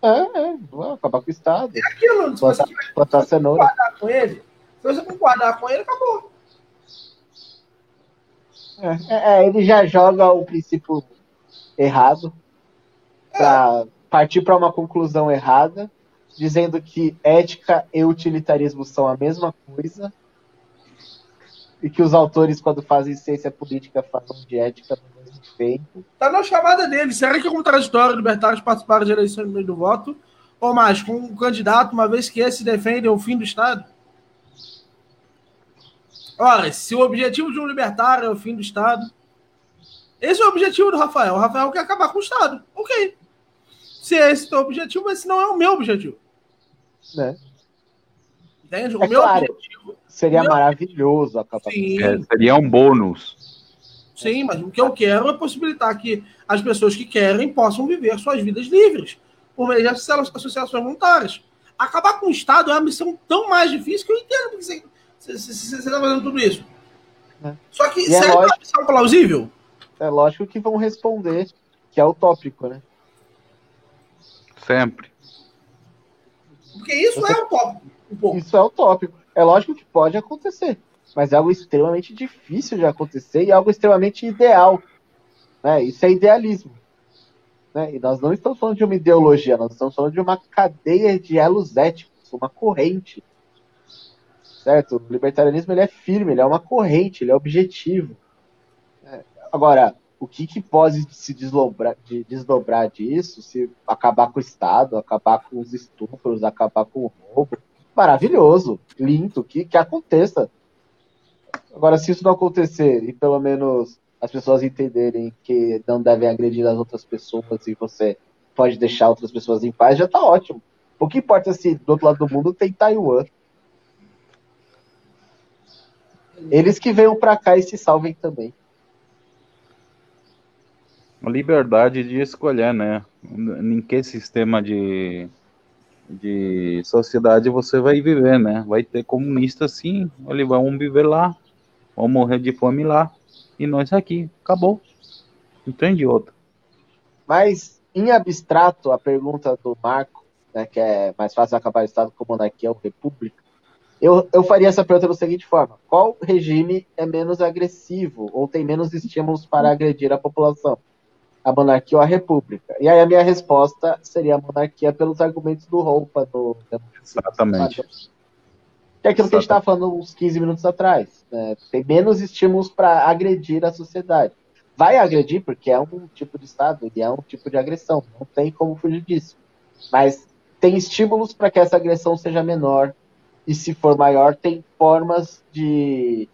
É, é, acabar com o Estado. É aquilo, se plantar, você plantar cenoura. concordar com ele, se você concordar com ele, acabou. É, é, ele já joga o princípio errado para partir para uma conclusão errada, dizendo que ética e utilitarismo são a mesma coisa e que os autores, quando fazem ciência política, falam de ética no mesmo tempo. Tá na chamada dele. Será que é contraditório libertários participarem de eleições no meio do voto? Ou mais, com um candidato, uma vez que esse defende o fim do Estado? Ora, se o objetivo de um libertário é o fim do Estado, esse é o objetivo do Rafael. O Rafael quer acabar com o Estado. Ok. Se esse é o teu objetivo, esse não é o meu objetivo. Né? Entende? O é meu claro. objetivo. Seria meu... maravilhoso acabar Sim. É, seria um bônus. Sim, mas o que eu quero é possibilitar que as pessoas que querem possam viver suas vidas livres, por meio de associações voluntárias. Acabar com o Estado é uma missão tão mais difícil que eu entendo porque você está fazendo tudo isso. É. Só que, e será é lógico, uma missão plausível? É lógico que vão responder que é utópico, né? Sempre. Porque isso Você... é utópico. Um isso é utópico. É lógico que pode acontecer, mas é algo extremamente difícil de acontecer e é algo extremamente ideal. Né? Isso é idealismo. Né? E nós não estamos falando de uma ideologia, nós estamos falando de uma cadeia de elos éticos, uma corrente. Certo? O libertarianismo ele é firme, ele é uma corrente, ele é objetivo. É. Agora, o que, que pode se desdobrar, de, desdobrar disso, se acabar com o Estado, acabar com os estupros, acabar com o roubo. Maravilhoso, lindo, que, que aconteça. Agora, se isso não acontecer e pelo menos as pessoas entenderem que não devem agredir as outras pessoas e você pode deixar outras pessoas em paz, já tá ótimo. O que importa se do outro lado do mundo tem Taiwan. Eles que venham para cá e se salvem também a liberdade de escolher, né? Em que sistema de, de sociedade você vai viver, né? Vai ter comunista sim, eles vão viver lá, vão morrer de fome lá, e nós aqui, acabou. Não tem de outra. Mas, em abstrato, a pergunta do Marco, né, que é mais fácil acabar o Estado com monarquia ou república, eu, eu faria essa pergunta da seguinte forma: qual regime é menos agressivo ou tem menos estímulos para agredir a população? a monarquia ou a república? E aí a minha resposta seria a monarquia pelos argumentos do Roupa do Exatamente. Que é aquilo que a gente estava falando uns 15 minutos atrás. Né? Tem menos estímulos para agredir a sociedade. Vai agredir porque é um tipo de Estado e é um tipo de agressão. Não tem como fugir disso. Mas tem estímulos para que essa agressão seja menor. E se for maior, tem formas de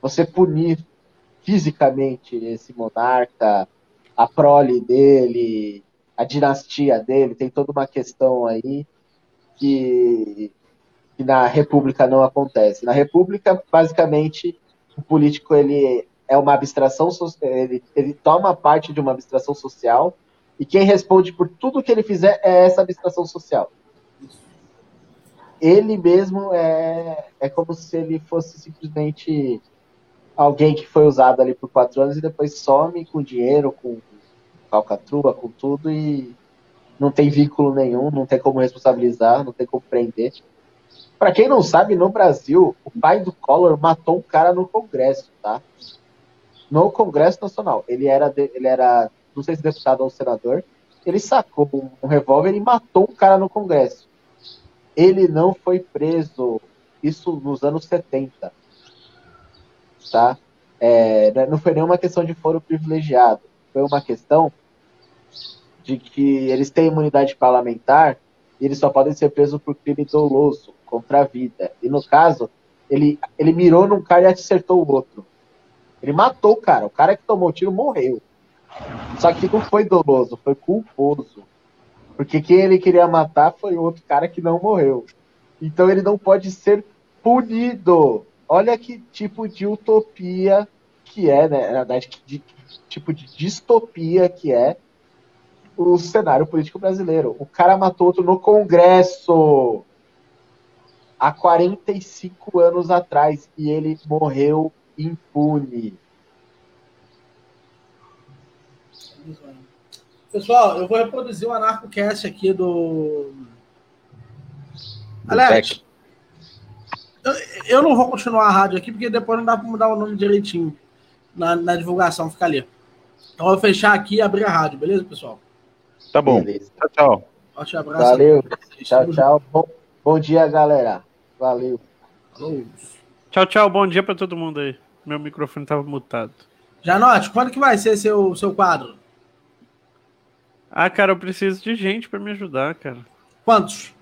você punir fisicamente esse monarca, a prole dele, a dinastia dele, tem toda uma questão aí que, que na República não acontece. Na República, basicamente, o político ele é uma abstração, ele, ele toma parte de uma abstração social e quem responde por tudo que ele fizer é essa abstração social. Ele mesmo é, é como se ele fosse simplesmente alguém que foi usado ali por quatro anos e depois some com dinheiro, com falcatrua, com tudo e não tem vínculo nenhum, não tem como responsabilizar, não tem como prender. Para quem não sabe, no Brasil, o pai do Collor matou um cara no Congresso, tá? No Congresso Nacional. Ele era, de, ele era não sei se deputado ou senador. Ele sacou um, um revólver e matou um cara no Congresso. Ele não foi preso. Isso nos anos 70. Tá? É, não foi nenhuma questão de foro privilegiado. Foi uma questão de que eles têm imunidade parlamentar e eles só podem ser presos por crime doloso contra a vida. E no caso, ele, ele mirou num cara e acertou o outro. Ele matou o cara. O cara que tomou o tiro morreu. Só que não foi doloso, foi culposo. Porque quem ele queria matar foi outro cara que não morreu. Então ele não pode ser punido. Olha que tipo de utopia que é, né? Na verdade, que de, tipo de distopia que é o cenário político brasileiro. O cara matou outro no Congresso há 45 anos atrás e ele morreu impune. Pessoal, eu vou reproduzir o AnarcoCast aqui do. Alex, eu, eu, não vou continuar a rádio aqui, porque depois não dá para mudar o nome direitinho na, na divulgação, fica ali. Então eu vou fechar aqui e abrir a rádio, beleza, pessoal? Tá bom. Beleza. Tchau, tchau. Forte abraço. Valeu. Tchau, tchau. Bom, bom dia, galera. Valeu. Falou. Tchau, tchau. Bom dia para todo mundo aí. Meu microfone estava mutado. Janote, quando que vai ser seu, seu quadro? Ah, cara, eu preciso de gente para me ajudar, cara. Quantos?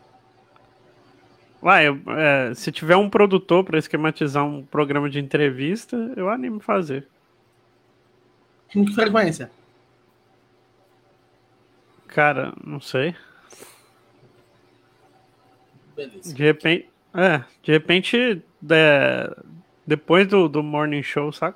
Vai, eu, é, se tiver um produtor para esquematizar um programa de entrevista, eu animo fazer. Com que frequência? Cara, não sei. Beleza. De repente. É, de repente. É, depois do, do morning show, saca?